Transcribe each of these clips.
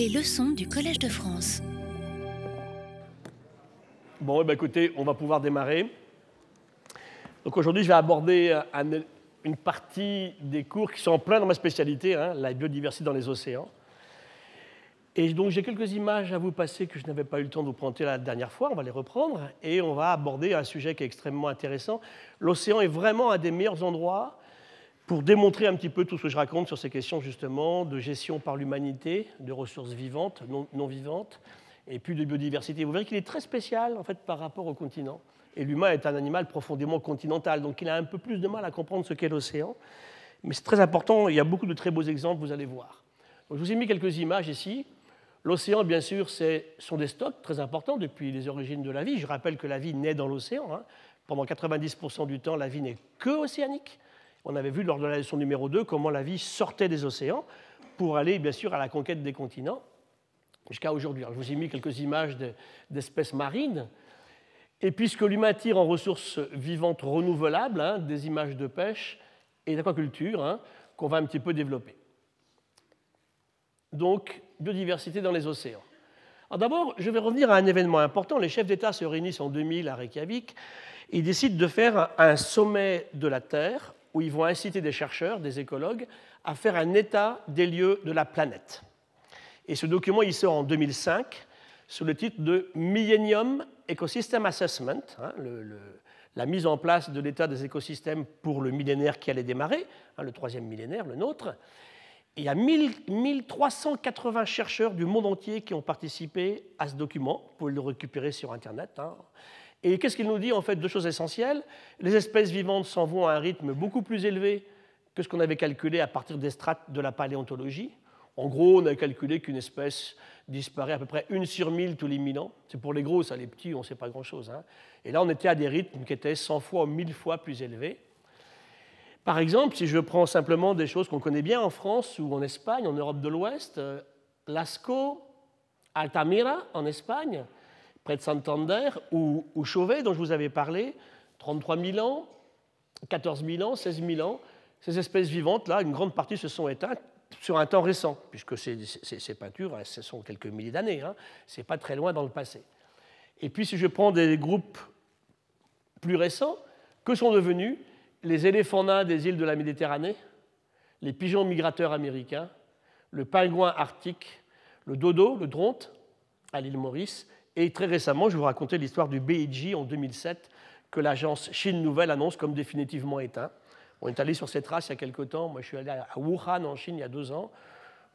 Les leçons du Collège de France. Bon, eh ben, écoutez, on va pouvoir démarrer. Donc aujourd'hui, je vais aborder un- une partie des cours qui sont en plein dans ma spécialité, hein, la biodiversité dans les océans. Et donc j'ai quelques images à vous passer que je n'avais pas eu le temps de vous présenter la dernière fois, on va les reprendre, et on va aborder un sujet qui est extrêmement intéressant. L'océan est vraiment un des meilleurs endroits pour démontrer un petit peu tout ce que je raconte sur ces questions justement de gestion par l'humanité, de ressources vivantes, non, vivantes, et puis de biodiversité. Vous verrez qu'il est très spécial en fait par rapport au continent. Et l'humain est un animal profondément continental, donc il a un peu plus de mal à comprendre ce qu'est l'océan. Mais c'est très important, il y a beaucoup de très beaux exemples, vous allez voir. Je vous ai mis quelques images ici. L'océan, bien sûr, ce sont des stocks très importants depuis les origines de la vie. Je rappelle que la vie naît dans l'océan. hein. Pendant 90% du temps, la vie n'est que océanique. On avait vu lors de la leçon numéro 2 comment la vie sortait des océans pour aller, bien sûr, à la conquête des continents jusqu'à aujourd'hui. Je vous ai mis quelques images de- d'espèces marines. Et puisque l'humain tire en ressources vivantes renouvelables, hein, des images de pêche et d'aquaculture, hein, qu'on va un petit peu développer. Donc, biodiversité dans les océans. Alors D'abord, je vais revenir à un événement important. Les chefs d'État se réunissent en 2000 à Reykjavik et ils décident de faire un sommet de la Terre où ils vont inciter des chercheurs, des écologues, à faire un état des lieux de la planète. Et ce document, il sort en 2005 sous le titre de Millennium Ecosystem Assessment, hein, la mise en place de l'état des écosystèmes pour le millénaire qui allait démarrer, hein, le troisième millénaire, le nôtre. Il y a 1000 1380 chercheurs du monde entier qui ont participé à ce document. Vous pouvez le récupérer sur Internet. hein. Et qu'est-ce qu'il nous dit en fait Deux choses essentielles? Les espèces vivantes s'en vont à un rythme beaucoup plus élevé que ce qu'on avait calculé à partir des strates de la paléontologie. En gros, on a calculé qu'une espèce disparaît à peu près une sur mille tous les mille ans. C'est pour les gros, ça, les petits, on ne sait pas grand-chose. hein. Et là, on était à des rythmes qui étaient 100 fois ou 1000 fois plus élevés. Par exemple, si je prends simplement des choses qu'on connaît bien en France ou en Espagne, en Europe de l'Ouest, euh, Lascaux, Altamira en Espagne, près de Santander, ou, Chauvet, dont je vous avais parlé, 33 000 ans, 14 000 ans, 16 000 ans, ces espèces vivantes-là, une grande partie se sont éteintes sur un temps récent, puisque ces, peintures, hein, ce sont quelques milliers d'années, hein, ce n'est pas très loin dans le passé. Et puis si je prends des groupes plus récents, que sont devenus les éléphants nains des îles de la Méditerranée, les pigeons migrateurs américains, le pingouin arctique, le dodo, le dronte, à l'île Maurice, et très récemment, je vous raconter l'histoire du BIG en 2007, que l'agence Chine Nouvelle annonce comme définitivement éteint. On est allé sur ces traces il y a quelque temps. Moi, je suis allé à Wuhan, en Chine, il y a deux ans.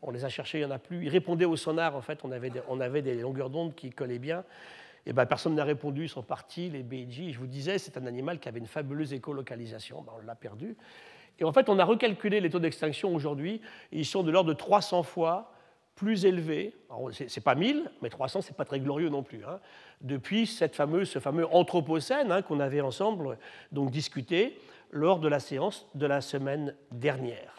On les a cherchés, il n'y en a plus. Ils répondaient au sonar, en fait. On avait des, longueurs d'onde qui collaient bien. Et ben, personne n'a répondu, ils sont partis, les BIG. Je vous disais, c'est un animal qui avait une fabuleuse écolocalisation. Ben, on l'a perdu. Et en fait, on a recalculé les taux d'extinction aujourd'hui. Ils sont de l'ordre de 300 fois plus. Alors, C'est pas 1000, mais 300, c'est pas très glorieux non plus. hein, depuis ce fameux anthropocène hein, qu'on avait ensemble discuté lors de la séance de la semaine dernière.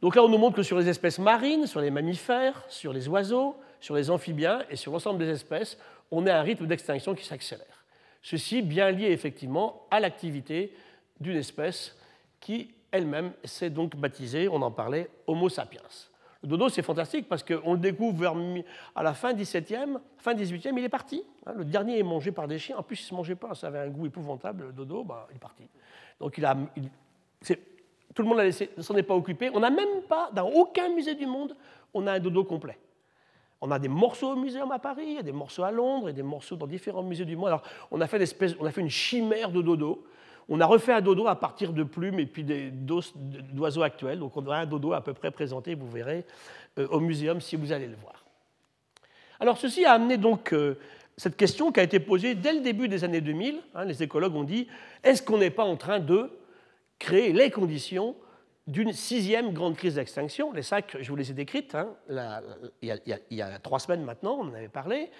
Donc là, on nous montre que sur les espèces marines, sur les mammifères, sur les oiseaux, sur les amphibiens et sur l'ensemble des espèces, on a un rythme d'extinction qui s'accélère. Ceci bien lié effectivement à l'activité d'une espèce qui elle-même s'est donc baptisée, on en parlait, Homo sapiens. Dodo, c'est fantastique parce qu'on le découvre vers à la fin 17e, fin 18e, il est parti. hein. Le dernier est mangé par des chiens. En plus, il ne se mangeait pas, ça avait un goût épouvantable, le dodo, bah, il est parti. Donc il a, tout le monde ne s'en est pas occupé. On n'a même pas, dans aucun musée du monde, on a un dodo complet. On a des morceaux au muséum à Paris, des morceaux à Londres, et des morceaux dans différents musées du monde. Alors, on a fait, on a fait une chimère de dodo. On a refait un dodo à partir de plumes et puis d'oiseaux actuels. Donc, on aura un dodo à peu près présenté, vous verrez, euh, au muséum si vous allez le voir. Alors, ceci a amené donc euh, cette question qui a été posée dès le début des années 2000. hein, les écologues ont dit est-ce qu'on n'est pas en train de créer les conditions d'une sixième grande crise d'extinction? Les sacs, je vous les ai décrites, hein, a, a- il y a trois semaines maintenant, on en avait parlé.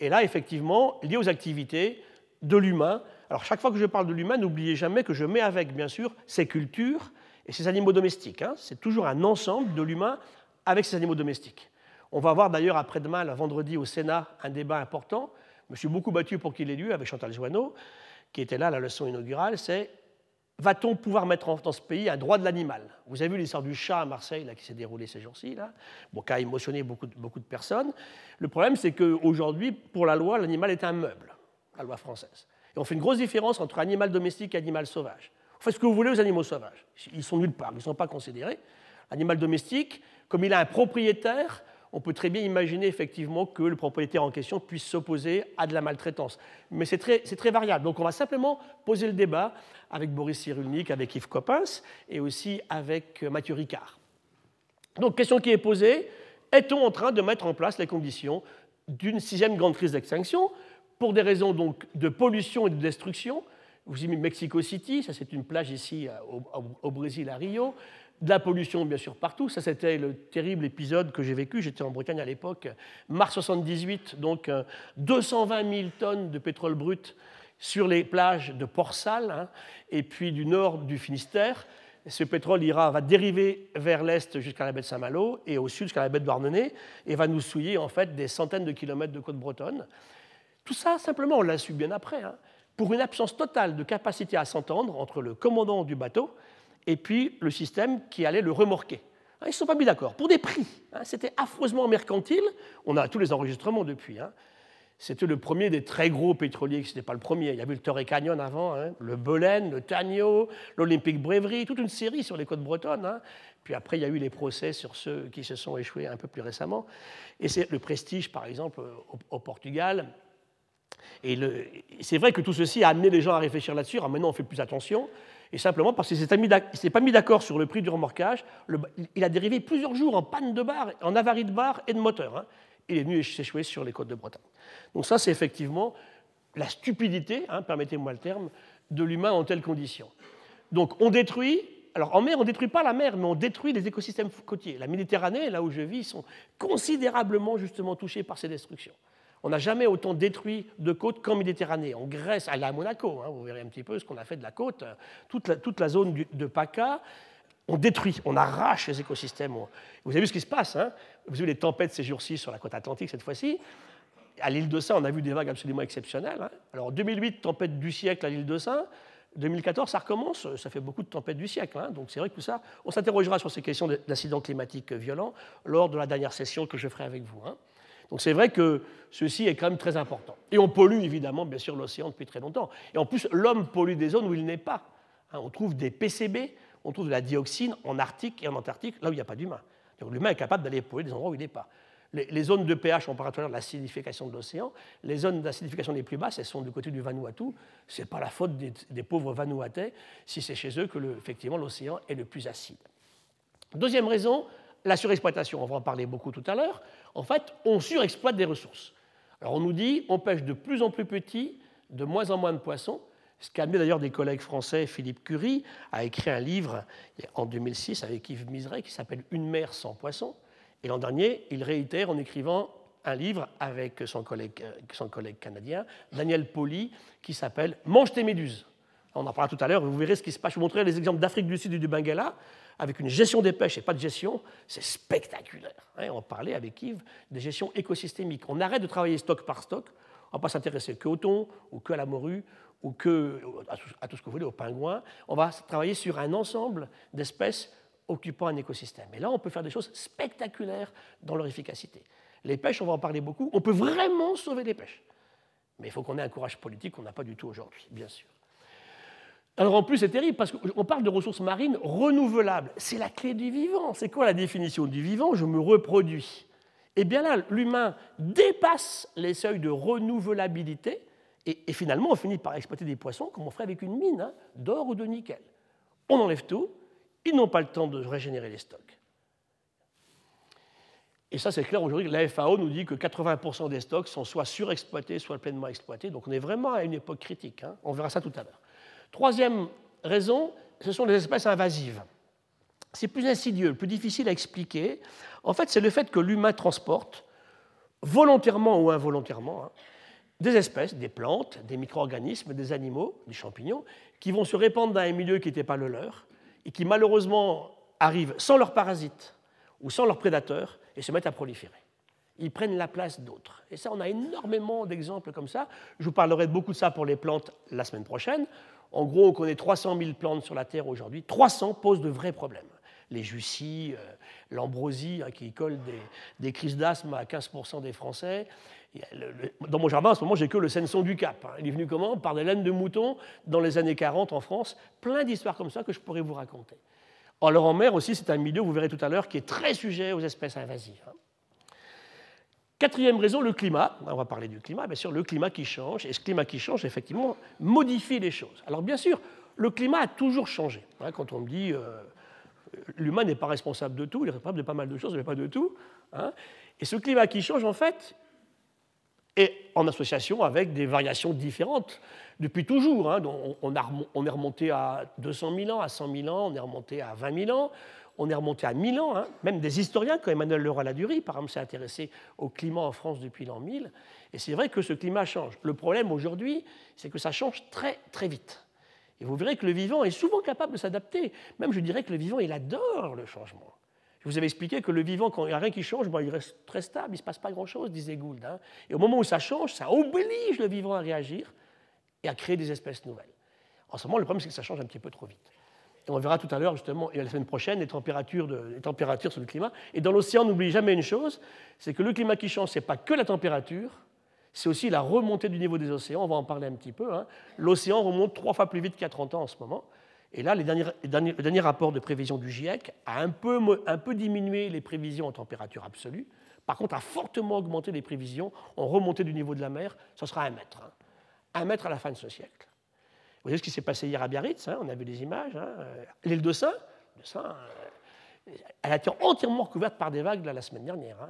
Et là, effectivement, lié aux activités de l'humain. Alors, chaque fois que je parle de l'humain, n'oubliez jamais que je mets avec, bien sûr, ses cultures et ses animaux domestiques. hein. C'est toujours un ensemble de l'humain avec ses animaux domestiques. On va voir d'ailleurs après-demain, le vendredi, au Sénat, un débat important. Je me suis beaucoup battu pour qu'il ait lieu avec Chantal Joanneau, qui était là la leçon inaugurale. C'est va-t-on pouvoir mettre dans ce pays un droit de l'animal? Vous avez vu l'histoire du chat à Marseille là, qui s'est déroulée ces jours-ci, bon, qui a émotionné beaucoup, beaucoup de personnes. Le problème, c'est qu'aujourd'hui, pour la loi, l'animal est un meuble, la loi française. Et on fait une grosse différence entre animal domestique et animal sauvage. Vous faites ce que vous voulez aux animaux sauvages. Ils sont nulle part, ils ne sont pas considérés. Animal domestique, comme il a un propriétaire, on peut très bien imaginer effectivement que le propriétaire en question puisse s'opposer à de la maltraitance. Mais c'est très, variable. Donc on va simplement poser le débat avec Boris Cyrulnik, avec Yves Coppens et aussi avec Mathieu Ricard. Donc question qui est posée, est-on en train de mettre en place les conditions d'une sixième grande crise d'extinction pour des raisons donc de pollution et de destruction vous mis Mexico City, ça c'est une plage ici au Brésil à Rio, de la pollution, bien sûr, partout. Ça, c'était le terrible épisode que j'ai vécu. J'étais en Bretagne à l'époque, mars 78, donc 220 euh, 000 tonnes de pétrole brut sur les plages de Port-Salle hein, et puis du nord du Finistère. Ce pétrole ira, va dériver vers l'est jusqu'à la baie de Saint-Malo et au sud jusqu'à la baie de Douarnenez et va nous souiller en fait des centaines de kilomètres de côte bretonne. Tout ça, simplement, on l'a su bien après, hein, pour une absence totale de capacité à s'entendre entre le commandant du bateau et puis le système qui allait le remorquer. Hein, ils ne se sont pas mis d'accord, pour des prix. Hein, c'était affreusement mercantile. On a tous les enregistrements depuis. C'était le premier des très gros pétroliers, ce n'était pas le premier. Il y avait le Torrey Canyon avant, le Belen, le Tagno, l'Olympic Brewery, toute une série sur les côtes bretonnes. Puis après, il y a eu les procès sur ceux qui se sont échoués un peu plus récemment. Et c'est le Prestige, par exemple, au, Portugal. Et c'est vrai que tout ceci a amené les gens à réfléchir là-dessus. maintenant, on fait plus attention et simplement parce qu'il ne s'est pas mis d'accord sur le prix du remorquage, il a dérivé plusieurs jours en panne de barre, en avarie de barre et de moteur. Hein. Il est venu s'échouer sur les côtes de Bretagne. Donc ça, c'est effectivement la stupidité, hein, permettez-moi le terme, de l'humain en telles conditions. Donc on détruit, alors en mer, on ne détruit pas la mer, mais on détruit les écosystèmes côtiers. La Méditerranée, là où je vis, sont considérablement justement touchés par ces destructions. On n'a jamais autant détruit de côtes qu'en Méditerranée. En Grèce, à Monaco, hein, vous verrez un petit peu ce qu'on a fait de la côte, toute la, zone de PACA, on détruit, on arrache les écosystèmes. Vous avez vu ce qui se passe hein Vous avez vu les tempêtes ces jours-ci sur la côte atlantique cette fois-ci. À l'île de Saint, on a vu des vagues absolument exceptionnelles. Hein. Alors 2008, tempête du siècle à l'île de Saint. 2014, ça recommence, ça fait beaucoup de tempêtes du siècle. Donc c'est vrai que tout ça, on s'interrogera sur ces questions d'incidents climatiques violents lors de la dernière session que je ferai avec vous. Donc c'est vrai que ceci est quand même très important. Et on pollue évidemment, bien sûr, l'océan depuis très longtemps. Et en plus, l'homme pollue des zones où il n'est pas. Hein, on trouve des PCB, on trouve de la dioxine en Arctique et en Antarctique, là où il n'y a pas d'humain. Donc l'humain est capable d'aller polluer des endroits où il n'est pas. Les, zones de pH, on parle de l'acidification de l'océan. Les zones d'acidification les plus basses, elles sont du côté du Vanuatu. Ce n'est pas la faute des, pauvres Vanuatais si c'est chez eux que, effectivement, l'océan est le plus acide. Deuxième raison, la surexploitation, on va en parler beaucoup tout à l'heure. En fait, on surexploite des ressources. Alors on nous dit, on pêche de plus en plus petit, de moins en moins de poissons, ce qui a amené d'ailleurs des collègues français, Philippe Curie, a écrit un livre en 2006 avec Yves Miseret qui s'appelle Une mer sans poissons. Et l'an dernier, il réitère en écrivant un livre avec son collègue, euh, son collègue canadien, Daniel Poli, qui s'appelle Mange tes méduses. On en parlera tout à l'heure, vous verrez ce qui se passe. Je vous montrerai les exemples d'Afrique du Sud et du Bengala avec une gestion des pêches et pas de gestion, c'est spectaculaire. Hein, on parlait avec Yves des gestions écosystémiques. On arrête de travailler stock par stock, on ne va pas s'intéresser qu'au thon, ou que à la morue, ou que, à tout ce que vous voulez, aux pingouins. On va travailler sur un ensemble d'espèces occupant un écosystème. Et là, on peut faire des choses spectaculaires dans leur efficacité. Les pêches, on va en parler beaucoup. On peut vraiment sauver les pêches. Mais il faut qu'on ait un courage politique qu'on n'a pas du tout aujourd'hui, bien sûr. Alors en plus, c'est terrible parce qu'on parle de ressources marines renouvelables. C'est la clé du vivant. C'est quoi la définition du vivant? Je me reproduis. Eh bien là, l'humain dépasse les seuils de renouvelabilité et, finalement, on finit par exploiter des poissons comme on ferait avec une mine hein, d'or ou de nickel. On enlève tout, ils n'ont pas le temps de régénérer les stocks. Et ça, c'est clair aujourd'hui. La FAO nous dit que 80% des stocks sont soit surexploités, soit pleinement exploités. Donc on est vraiment à une époque critique. Hein. On verra ça tout à l'heure. Troisième raison, ce sont les espèces invasives. C'est plus insidieux, plus difficile à expliquer. En fait, c'est le fait que l'humain transporte, volontairement ou involontairement, hein, des espèces, des plantes, des micro-organismes, des animaux, des champignons, qui vont se répandre dans un milieu qui n'était pas le leur, et qui malheureusement arrivent sans leurs parasites ou sans leurs prédateurs et se mettent à proliférer. Ils prennent la place d'autres. Et ça, on a énormément d'exemples comme ça. Je vous parlerai beaucoup de ça pour les plantes la semaine prochaine En gros, on connaît 300 000 plantes sur la Terre aujourd'hui. 300 posent de vrais problèmes. Les jussies, euh, l'ambrosie, hein, qui colle des, crises d'asthme à 15% des Français. Dans mon jardin, en ce moment, j'ai que le Senson du Cap. Hein. Il est venu comment? Par des laines de mouton dans les années 40 en France. Plein d'histoires comme ça que je pourrais vous raconter. Alors en mer aussi, c'est un milieu, vous verrez tout à l'heure, qui est très sujet aux espèces invasives. Hein. Quatrième raison, le climat. On va parler du climat, bien sûr, le climat qui change. Et ce climat qui change, effectivement, modifie les choses. Alors bien sûr, le climat a toujours changé. Hein, quand on me dit euh, l'humain n'est pas responsable de tout, il est responsable de pas mal de choses, mais pas de tout. Hein. Et ce climat qui change, en fait, est en association avec des variations différentes depuis toujours. Hein. On, on, est remonté à 200 000 ans, à 100 000 ans, on est remonté à 20 000 ans, on est remonté à 1000 ans. Hein. Même des historiens, comme Emmanuel Leroy-Ladurie, par exemple, s'est intéressé au climat en France depuis l'an 1000. Et c'est vrai que ce climat change. Le problème aujourd'hui, c'est que ça change très, très vite. Et vous verrez que le vivant est souvent capable de s'adapter. Même, je dirais que le vivant, il adore le changement. Je vous avais expliqué que le vivant, quand il n'y a rien qui change, il reste très stable, il ne se passe pas grand-chose, disait Gould. Hein. Et au moment où ça change, ça oblige le vivant à réagir et à créer des espèces nouvelles. En ce moment, le problème, c'est que ça change un petit peu trop vite. Et on verra tout à l'heure, justement, et la semaine prochaine, les températures, sur le climat. Et dans l'océan, n'oubliez jamais une chose, c'est que le climat qui change, ce n'est pas que la température, c'est aussi la remontée du niveau des océans. On va en parler un petit peu. Hein. L'océan remonte trois fois plus vite qu'il y a 30 ans en ce moment. Et là, le dernier rapport de prévision du GIEC a un peu, un peu diminué les prévisions en température absolue. Par contre, a fortement augmenté les prévisions en remontée du niveau de la mer. Ce sera un mètre. Hein. Un mètre à la fin de ce siècle. Vous voyez ce qui s'est passé hier à Biarritz, hein, on a vu des images. Hein, L'île de Saint, euh, elle a été entièrement recouverte par des vagues la semaine dernière. Hein.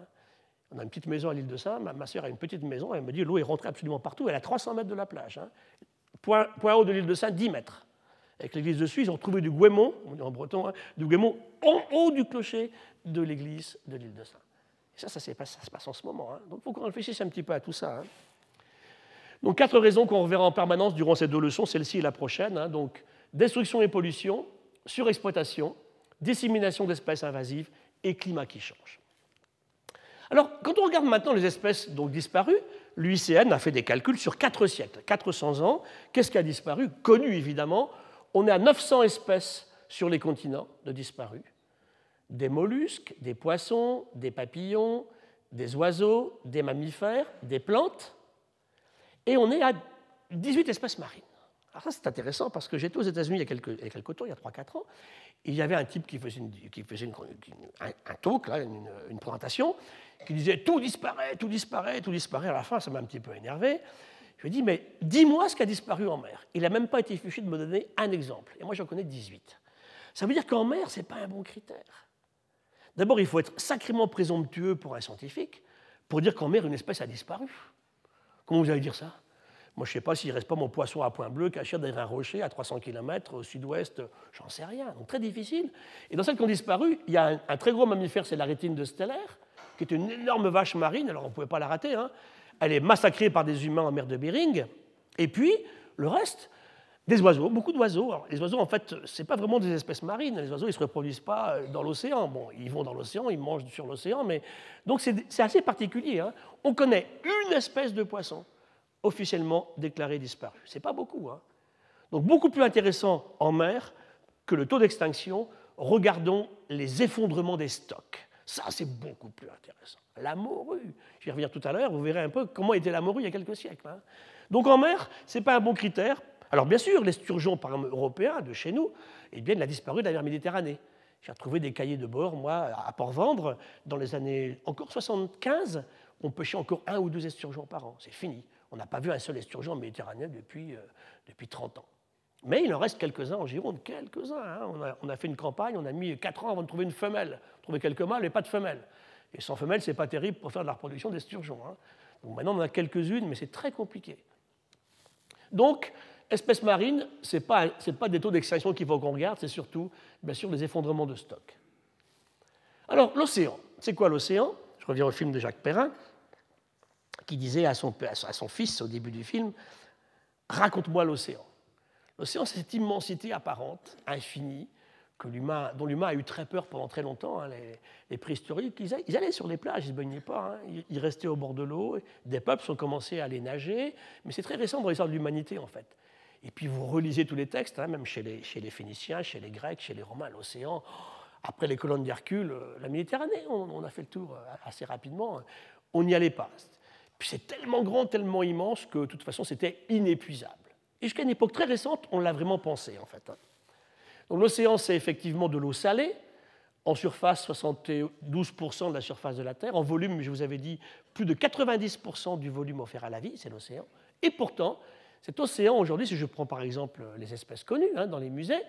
On a une petite maison à l'île de Saint, ma, ma, soeur a une petite maison, elle me dit l'eau est rentrée absolument partout, elle a 300 mètres de la plage. Point, haut de l'île de Saint, 10 mètres. Avec l'église de Suisse, ils ont trouvé du guémon, on dit en breton, du guémon en haut du clocher de l'église de l'île de Saint. Et ça, ça, se passe en ce moment. Donc il faut qu'on réfléchisse un petit peu à tout ça. Donc quatre raisons qu'on reverra en permanence durant ces deux leçons, celle-ci et la prochaine. Hein. donc destruction et pollution, surexploitation, dissémination d'espèces invasives et climat qui change. Alors, quand on regarde maintenant les espèces donc disparues, l'UICN a fait des calculs sur quatre siècles, 400 ans. Qu'est-ce qui a disparu? Connu évidemment. On est à 900 espèces sur les continents de disparus. Des mollusques, des poissons, des papillons, des oiseaux, des mammifères, des plantes et on est à 18 espèces marines. Alors ça, c'est intéressant parce que j'étais aux États-Unis il y a quelques, il y a quelques temps, il y a 3-4 ans, il y avait un type qui faisait, une, qui faisait un, talk, là, une, présentation, qui disait tout disparaît, tout disparaît, tout disparaît. À la fin, ça m'a un petit peu énervé. Je lui ai dit, mais dis-moi ce qui a disparu en mer. Il n'a même pas été fichu de me donner un exemple. Et moi, j'en connais 18. Ça veut dire qu'en mer, ce n'est pas un bon critère. D'abord, il faut être sacrément présomptueux pour un scientifique pour dire qu'en mer, une espèce a disparu. Comment vous allez dire ça? Moi, je ne sais pas s'il ne reste pas mon poisson à point bleu caché derrière un rocher à 300 km au sud-ouest, j'en sais rien. Donc très difficile. Et dans celles qui ont disparu, il y a un, très gros mammifère, c'est la rétine de Stellaire, qui est une énorme vache marine, alors on ne pouvait pas la rater. Hein. Elle est massacrée par des humains en mer de Bering. Et puis, le reste, des oiseaux, beaucoup d'oiseaux. Les oiseaux, en fait, ce n'est pas vraiment des espèces marines. Les oiseaux, ils ne se reproduisent pas euh, dans l'océan. Bon, ils vont dans l'océan, ils mangent sur l'océan, mais. Donc, c'est assez particulier. Hein. On connaît une espèce de poisson officiellement déclarée disparue. Ce n'est pas beaucoup. Hein. Donc, beaucoup plus intéressant en mer que le taux d'extinction, regardons les effondrements des stocks. Ça, c'est beaucoup plus intéressant. La morue. Je vais revenir tout à l'heure, vous verrez un peu comment était la morue il y a quelques siècles. Hein. Donc en mer, ce n'est pas un bon critère alors bien sûr, l'esturgeon européen de chez nous, eh bien, il a disparu de la mer Méditerranée. J'ai retrouvé des cahiers de bord, moi, à Port-Vendre, dans les années encore 75, on pêchait encore un ou deux esturgeons par an. C'est fini. On n'a pas vu un seul esturgeon en Méditerranée depuis, euh, depuis 30 ans. Mais il en reste quelques-uns en Gironde, quelques-uns. Hein. On, a, on, a, fait une campagne, on a mis 4 ans avant de trouver une femelle. On trouvé quelques mâles, mais pas de femelles. Et sans femelle, c'est pas terrible pour faire de la reproduction d'esturgeons. Hein. Donc maintenant, on en a quelques-unes, mais c'est très compliqué. Donc, espèces marines, ce n'est pas, pas, des taux d'extinction qu'il faut qu'on regarde, c'est surtout, bien sûr, les effondrements de stock. Alors, l'océan. C'est quoi l'océan? Je reviens au film de Jacques Perrin, qui disait à son, à son fils au début du film Raconte-moi l'océan. L'océan, c'est cette immensité apparente, infinie, que dont l'humain a eu très peur pendant très longtemps. Hein, les, préhistoriques, ils, allaient sur les plages, ils ne se baignaient pas, hein. ils, restaient au bord de l'eau. Des peuples ont commencé à aller nager, mais c'est très récent dans l'histoire de l'humanité, en fait. Et puis vous relisez tous les textes, hein, même chez les, chez les Phéniciens, chez les Grecs, chez les Romains, l'océan. Après les colonnes d'Hercule, euh, la Méditerranée, on, a fait le tour euh, assez rapidement. On n'y allait pas. Puis c'est tellement grand, tellement immense que de toute façon c'était inépuisable. Et jusqu'à une époque très récente, on l'a vraiment pensé en fait. Hein. Donc l'océan, c'est effectivement de l'eau salée, en surface 72% de la surface de la Terre, en volume, je vous avais dit, plus de 90% du volume offert à la vie, c'est l'océan. Et pourtant, cet océan, aujourd'hui, si je prends par exemple les espèces connues hein, dans les musées,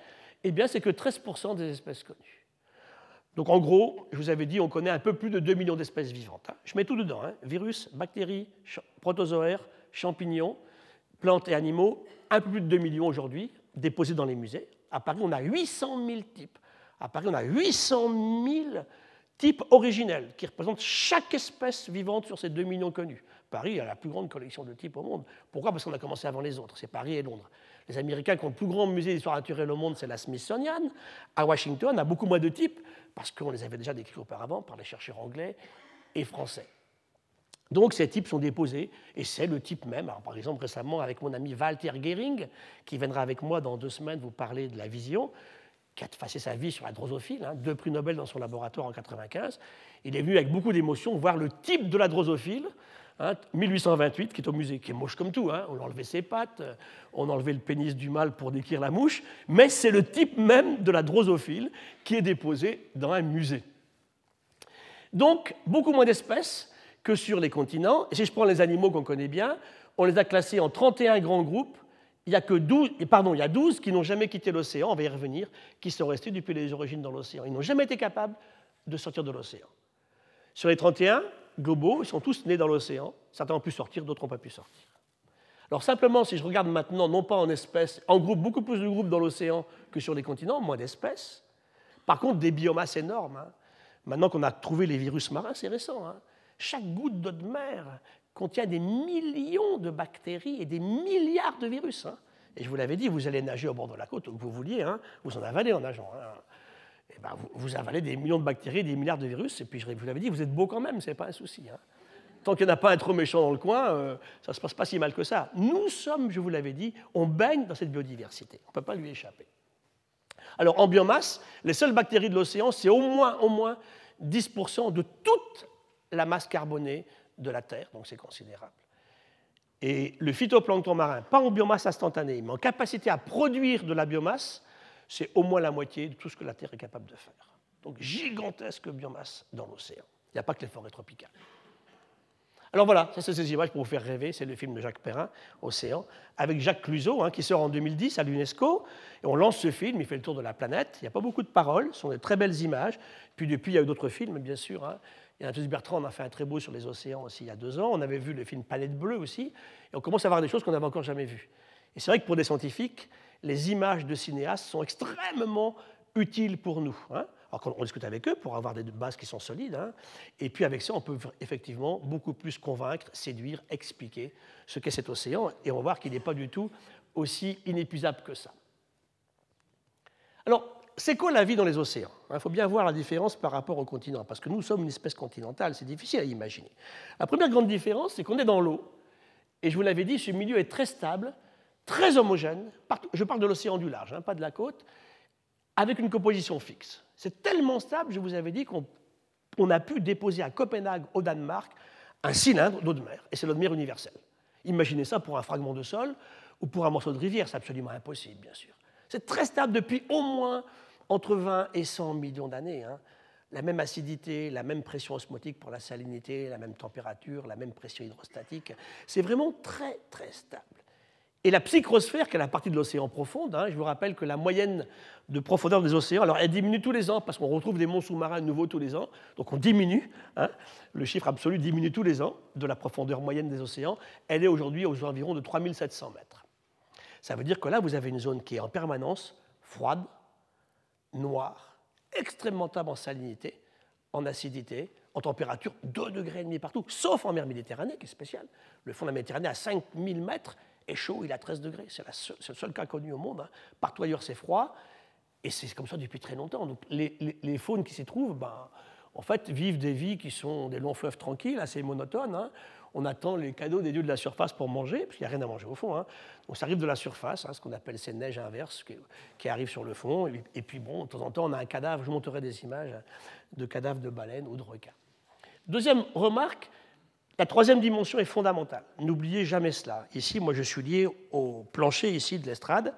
eh bien, c'est que 13% des espèces connues. Donc en gros, je vous avais dit, on connaît un peu plus de 2 millions d'espèces vivantes. Hein. Je mets tout dedans, hein. virus, bactéries, protozoaires, champignons, plantes et animaux, un peu plus de 2 millions aujourd'hui, déposés dans les musées. À Paris, on a 800 000 types. À Paris, on a 800 000 types originels qui représentent chaque espèce vivante sur ces 2 millions connus. Paris a la plus grande collection de types au monde. Pourquoi? Parce qu'on a commencé avant les autres. C'est Paris et Londres. Les Américains qui ont le plus grand musée d'histoire naturelle au monde, c'est la Smithsonian. À Washington, on a beaucoup moins de types parce qu'on les avait déjà décrits auparavant par les chercheurs anglais et français. Donc ces types sont déposés, et c'est le type même. par exemple, récemment, avec mon ami Walter Gehring, qui viendra avec moi dans deux semaines vous parler de la vision, qui a passé sa vie sur la drosophile, hein, deux prix Nobel dans son laboratoire en 1995. Il est venu avec beaucoup d'émotion voir le type de la drosophile, 1828, hein, qui est au musée, qui est moche comme tout. Hein. On a enlevé ses pattes, euh, on a enlevé le pénis du mâle pour décrire la mouche, mais c'est le type même de la drosophile qui est déposé dans un musée. Donc, beaucoup moins d'espèces que sur les continents. Et si je prends les animaux qu'on connaît bien, on les a classés en 31 grands groupes. Il y a, que 12, pardon, il y a 12 qui n'ont jamais quitté l'océan, on va y revenir, qui sont restés depuis les origines dans l'océan. Ils n'ont jamais été capables de sortir de l'océan. Sur les 31, globaux, ils sont tous nés dans l'océan. Certains ont pu sortir, d'autres n'ont pas pu sortir. Alors simplement, si je regarde maintenant, non pas en espèces, en groupe, beaucoup plus de groupes dans l'océan que sur les continents, moins d'espèces. Par contre, des biomasses énormes. Hein. Maintenant qu'on a trouvé les virus marins, c'est récent. Hein. Chaque goutte d'eau de mer contient des millions de bactéries et des milliards de virus. Hein. Et je vous l'avais dit, vous allez nager au bord de la côte où vous vouliez, vous en avalez en nageant. Eh ben, vous, avalez des millions de bactéries, des milliards de virus, et puis je vous l'avais dit, vous êtes beau quand même, ce n'est pas un souci. Hein. Tant qu'il n'y en a pas un trop méchant dans le coin, euh, ça ne se passe pas si mal que ça. Nous sommes, je vous l'avais dit, on baigne dans cette biodiversité. On ne peut pas lui échapper. Alors en biomasse, les seules bactéries de l'océan, c'est au moins, au moins 10% de toute la masse carbonée de la Terre, donc c'est considérable. Et le phytoplancton marin, pas en biomasse instantanée, mais en capacité à produire de la biomasse, c'est au moins la moitié de tout ce que la Terre est capable de faire. Donc gigantesque biomasse dans l'océan. Il n'y a pas que les forêts tropicales. Alors voilà, ça c'est ces images pour vous faire rêver, c'est le film de Jacques Perrin, Océan, avec Jacques Cluzot, hein, qui sort en 2010 à l'UNESCO. Et on lance ce film, il fait le tour de la planète. Il n'y a pas beaucoup de paroles, ce sont des très belles images. Puis depuis, il y a eu d'autres films, bien sûr. Hein. A Bertrand, on a fait un très beau sur les océans aussi il y a deux ans. On avait vu le film Planète Bleue aussi. Et on commence à voir des choses qu'on n'avait encore jamais vues. Et c'est vrai que pour des scientifiques, les images de cinéastes sont extrêmement utiles pour nous. Hein. Alors on discute avec eux pour avoir des bases qui sont solides. Hein. Et puis avec ça, on peut effectivement beaucoup plus convaincre, séduire, expliquer ce qu'est cet océan. Et on va voir qu'il n'est pas du tout aussi inépuisable que ça. Alors, c'est quoi la vie dans les océans? Il faut bien voir la différence par rapport au continent, parce que nous sommes une espèce continentale, c'est difficile à imaginer. La première grande différence, c'est qu'on est dans l'eau, et je vous l'avais dit, ce milieu est très stable, très homogène, je parle de l'océan du large, hein, pas de la côte, avec une composition fixe. C'est tellement stable, je vous avais dit, qu'on a pu déposer à Copenhague, au Danemark, un cylindre d'eau de mer, et c'est l'eau de mer universelle. Imaginez ça pour un fragment de sol ou pour un morceau de rivière, c'est absolument impossible, bien sûr. C'est très stable depuis au moins entre 20 et 100 millions d'années. Hein. La même acidité, la même pression osmotique pour la salinité, la même température, la même pression hydrostatique. C'est vraiment très, très stable. Et la psychrosphère, qui est la partie de l'océan profond, hein, je vous rappelle que la moyenne de profondeur des océans, alors elle diminue tous les ans parce qu'on retrouve des monts sous-marins nouveaux tous les ans, donc on diminue, hein, le chiffre absolu diminue tous les ans de la profondeur moyenne des océans, elle est aujourd'hui aux environs de 3700 mètres. Ça veut dire que là, vous avez une zone qui est en permanence froide, noire, extrêmement stable en salinité, en acidité, en température 2 degrés et demi partout, sauf en mer Méditerranée, qui est spéciale. Le fond de la Méditerranée, à 5000 mètres, est chaud, il a 13 degrés. C'est le seul cas connu au monde. Hein. Partout ailleurs, c'est froid. Et c'est comme ça depuis très longtemps. Donc, les, faunes qui s'y trouvent, ben, en fait, vivent des vies qui sont des longs fleuves tranquilles, assez monotones. Hein. On attend les cadeaux des dieux de la surface pour manger, parce qu'il n'y a rien à manger au fond. Hein. Donc ça arrive de la surface, hein, ce qu'on appelle ces neiges inverses qui, arrivent sur le fond. Et, puis, bon, de temps en temps, on a un cadavre, je montrerai des images de cadavres de baleines ou de requins. Deuxième remarque, la troisième dimension est fondamentale. N'oubliez jamais cela. Ici, moi, je suis lié au plancher ici de l'estrade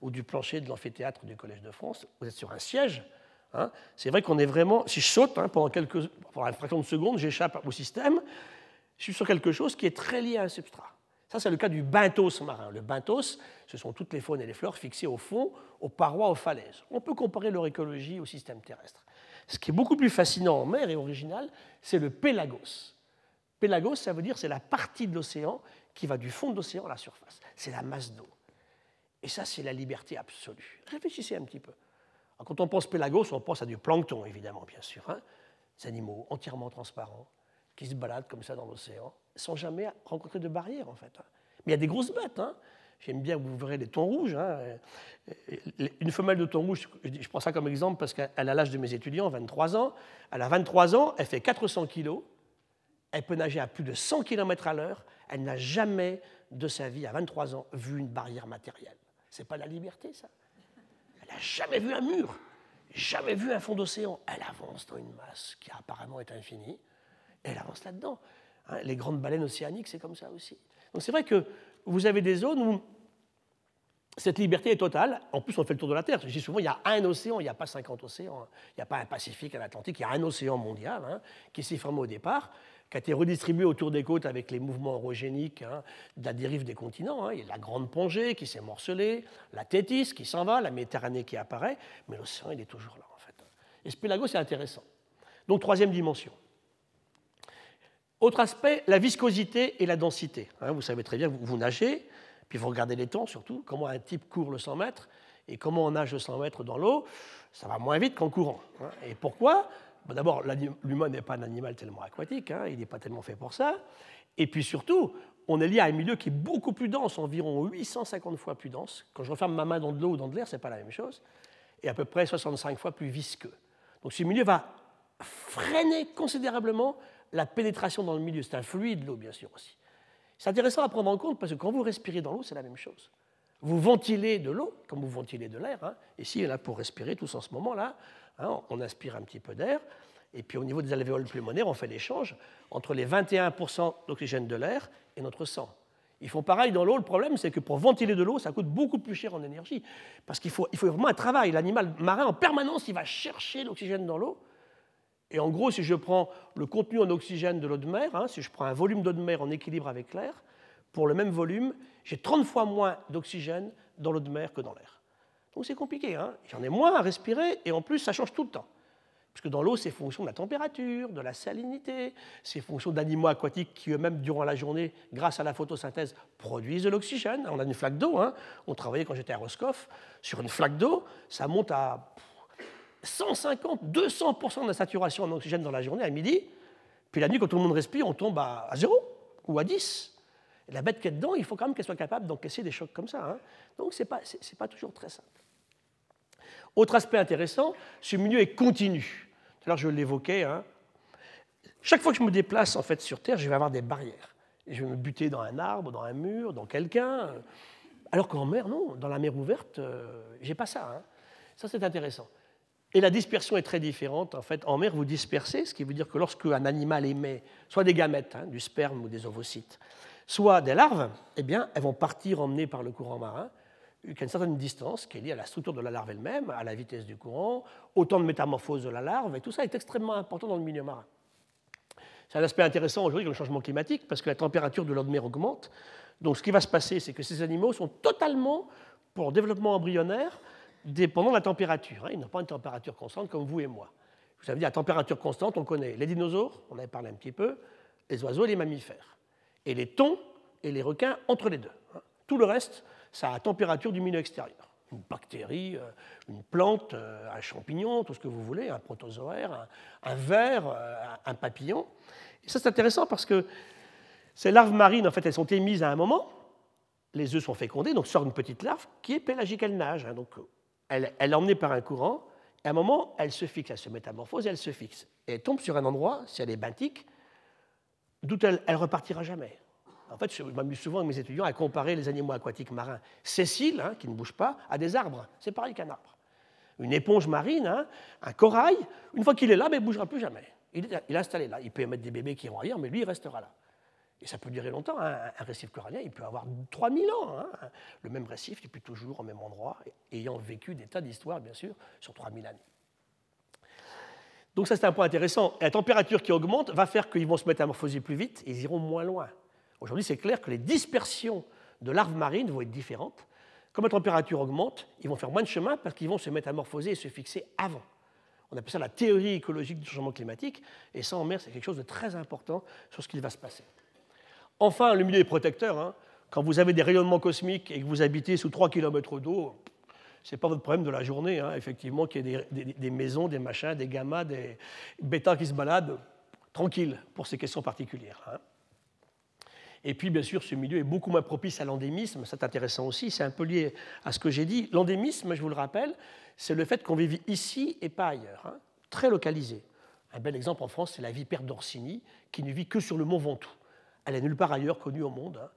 ou du plancher de l'amphithéâtre du Collège de France. Vous êtes sur un siège Hein. c'est vrai qu'on est vraiment, si je saute pendant, quelques, pendant une fraction de seconde, j'échappe au système, je suis sur quelque chose qui est très lié à un substrat. Ça, c'est le cas du benthos marin. Le benthos, ce sont toutes les faunes et les fleurs fixées au fond, aux parois, aux falaises. On peut comparer leur écologie au système terrestre. Ce qui est beaucoup plus fascinant en mer et original, c'est le pélagos. Pélagos, ça veut dire c'est la partie de l'océan qui va du fond de l'océan à la surface. C'est la masse d'eau. Et ça, c'est la liberté absolue. Réfléchissez un petit peu quand on pense pélagos, on pense à du plancton, évidemment, bien sûr. Hein. Des animaux entièrement transparents qui se baladent comme ça dans l'océan, sans jamais rencontrer de barrière, en fait. Hein. Mais il y a des grosses bêtes. Hein. J'aime bien, vous verrez les thons rouges. Une femelle de thon rouge, je prends ça comme exemple parce qu'elle a l'âge de mes étudiants, 23 ans. Elle a 23 ans, elle fait 400 kilos, elle peut nager à plus de 100 km à l'heure. Elle n'a jamais de sa vie, à 23 ans, vu une barrière matérielle. C'est pas la liberté, ça n'a jamais vu un mur, jamais vu un fond d'océan. Elle avance dans une masse qui apparemment est infinie, elle avance là-dedans. Hein, les grandes baleines océaniques, c'est comme ça aussi. Donc c'est vrai que vous avez des zones où cette liberté est totale. En plus, on fait le tour de la Terre. Je dis souvent, il y a un océan, il n'y a pas 50 océans. Il n'y a pas un Pacifique, un Atlantique, il y a un océan mondial hein, qui s'est formé au départ qui a été redistribué autour des côtes avec les mouvements orogéniques hein, de la dérive des continents. Hein. Il y a la grande Pongée qui s'est morcelée, la Tétis qui s'en va, la Méditerranée qui apparaît, mais l'océan, il est toujours là, en fait. Et ce pélago, c'est intéressant. Donc, troisième dimension. Autre aspect, la viscosité et la densité. Hein. vous savez très bien vous, nagez, puis vous regardez les temps surtout, comment un type court le 100 mètres et comment on nage le 100 mètres dans l'eau, ça va moins vite qu'en courant. Et pourquoi? D'abord, l'humain n'est pas un animal tellement aquatique, hein, il n'est pas tellement fait pour ça. Et puis surtout, on est lié à un milieu qui est beaucoup plus dense, environ 850 fois plus dense. Quand je referme ma main dans de l'eau ou dans de l'air, ce n'est pas la même chose. Et à peu près 65 fois plus visqueux. Donc ce milieu va freiner considérablement la pénétration dans le milieu. C'est un fluide, l'eau, bien sûr, aussi. C'est intéressant à prendre en compte parce que quand vous respirez dans l'eau, c'est la même chose. Vous ventilez de l'eau, comme vous ventilez de l'air. Hein. Ici, là, pour respirer, tous en ce moment-là, Hein, on inspire un petit peu d'air, et puis au niveau des alvéoles pulmonaires, on fait l'échange entre les 21% d'oxygène de l'air et notre sang. Ils font pareil dans l'eau. Le problème, c'est que pour ventiler de l'eau, ça coûte beaucoup plus cher en énergie. Parce qu'il faut, il faut vraiment un travail. L'animal marin, en permanence, il va chercher l'oxygène dans l'eau. Et en gros, si je prends le contenu en oxygène de l'eau de mer, hein, si je prends un volume d'eau de mer en équilibre avec l'air, pour le même volume, j'ai 30 fois moins d'oxygène dans l'eau de mer que dans l'air. Donc c'est compliqué. Hein J'en ai moins à respirer et en plus, ça change tout le temps. Puisque dans l'eau, c'est fonction de la température, de la salinité, c'est fonction d'animaux aquatiques qui eux-mêmes, durant la journée, grâce à la photosynthèse, produisent de l'oxygène. On a une flaque d'eau. Hein On travaillait quand j'étais à Roscoff sur une flaque d'eau. Ça monte à 150, 200% de la saturation en oxygène dans la journée à midi. Puis la nuit, quand tout le monde respire, on tombe à, 0 ou à 10. Et la bête qui est dedans, il faut quand même qu'elle soit capable d'encaisser des chocs comme ça. Hein Donc ce n'est pas, pas toujours très simple. Autre aspect intéressant, ce milieu est continu. Alors je l'évoquais. Hein. Chaque fois que je me déplace en fait sur Terre, je vais avoir des barrières. Je vais me buter dans un arbre, dans un mur, dans quelqu'un. Alors qu'en mer, non. Dans la mer ouverte, euh, j'ai pas ça. Hein. Ça, c'est intéressant. Et la dispersion est très différente. En fait, en mer, vous dispersez, ce qui veut dire que lorsque un animal émet soit des gamètes, hein, du sperme ou des ovocytes, soit des larves, eh bien, elles vont partir emmenées par le courant marin qu'à une certaine distance, qui est liée à la structure de la larve elle-même, à la vitesse du courant, au temps de métamorphose de la larve, et tout ça est extrêmement important dans le milieu marin. C'est un aspect intéressant aujourd'hui dans le changement climatique, parce que la température de l'eau de mer augmente. Donc ce qui va se passer, c'est que ces animaux sont totalement, pour développement embryonnaire, dépendants de la température. Hein. Ils n'ont pas une température constante comme vous et moi. Vous savez, à température constante, on connaît les dinosaures, on avait parlé un petit peu, les oiseaux et les mammifères, et les thons et les requins entre les deux. Hein. Tout le reste, ça a température du milieu extérieur. Une bactérie, euh, une plante, euh, un champignon, tout ce que vous voulez, un protozoaire, un, ver, euh, un papillon. Et ça, c'est intéressant parce que ces larves marines, en fait, elles sont émises à un moment, les œufs sont fécondés, donc sort une petite larve qui est pélagique, elle nage. donc, elle, est emmenée par un courant, et à un moment, elle se fixe, elle se métamorphose elle se fixe. et elle tombe sur un endroit, si elle est benthique, d'où elle, repartira jamais. En fait, je m'amuse souvent avec mes étudiants à comparer les animaux aquatiques marins sessiles, hein, qui ne bougent pas, à des arbres. C'est pareil qu'un arbre. Une éponge marine, hein, un corail, une fois qu'il est là, ben, il ne bougera plus jamais. Il est, installé là. Il peut émettre des bébés qui vont ailleurs, mais lui, il restera là. Et ça peut durer longtemps. Hein. Un récif corallien, il peut avoir 3000 ans. Hein. Le même récif, depuis toujours au même endroit, ayant vécu des tas d'histoires, bien sûr, sur 3000 années. Donc ça, c'est un point intéressant. la température qui augmente va faire qu'ils vont se métamorphoser plus vite et ils iront moins loin. Aujourd'hui, c'est clair que les dispersions de larves marines vont être différentes. Comme la température augmente, ils vont faire moins de chemin parce qu'ils vont se métamorphoser et se fixer avant. On appelle ça la théorie écologique du changement climatique, et ça en mer, c'est quelque chose de très important sur ce qui va se passer. Enfin, le milieu est protecteur. Hein. Quand vous avez des rayonnements cosmiques et que vous habitez sous 3 km d'eau, ce n'est pas votre problème de la journée, hein. effectivement, qu'il y ait des, maisons, des machins, des gammas, des bêtas qui se baladent, tranquille pour ces questions particulières. Hein. Et puis, bien sûr, ce milieu est beaucoup moins propice à l'endémisme, c'est intéressant aussi, c'est un peu lié à ce que j'ai dit. L'endémisme, je vous le rappelle, c'est le fait qu'on vive ici et pas ailleurs, très localisé. Un bel exemple en France, c'est la vipère d'Orsini, qui ne vit que sur le mont Ventoux. Elle est nulle part ailleurs connue au monde. Hein.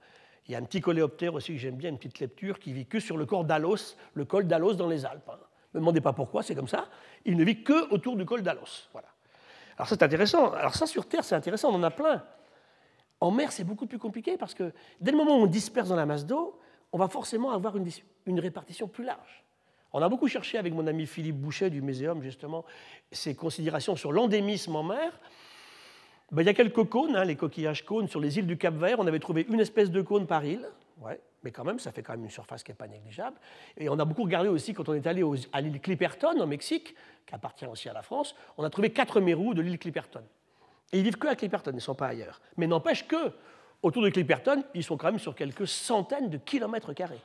Il y a un petit coléoptère aussi que j'aime bien, une petite lepture, qui vit que sur le corps d'Alos, le col d'Alos dans les Alpes. Hein. Ne me demandez pas pourquoi, c'est comme ça. Il ne vit que autour du col d'Alos. Voilà. Alors c'est intéressant. Alors ça, sur Terre, c'est intéressant, on en a plein. En mer, c'est beaucoup plus compliqué parce que dès le moment où on disperse dans la masse d'eau, on va forcément avoir une, répartition plus large. On a beaucoup cherché avec mon ami Philippe Boucher du Muséum, justement, ces considérations sur l'endémisme en mer. Ben, il y a quelques cônes, hein, les coquillages cônes sur les îles du Cap-Vert. On avait trouvé une espèce de cône par île, mais quand même, ça fait quand même une surface qui n'est pas négligeable. Et on a beaucoup regardé aussi quand on est allé à l'île Clipperton, au Mexique, qui appartient aussi à la France. On a trouvé quatre mérous de l'île Clipperton. Et ils vivent que à Clipperton, ils ne sont pas ailleurs. Mais n'empêche que, autour de Clipperton, ils sont quand même sur quelques centaines de kilomètres carrés.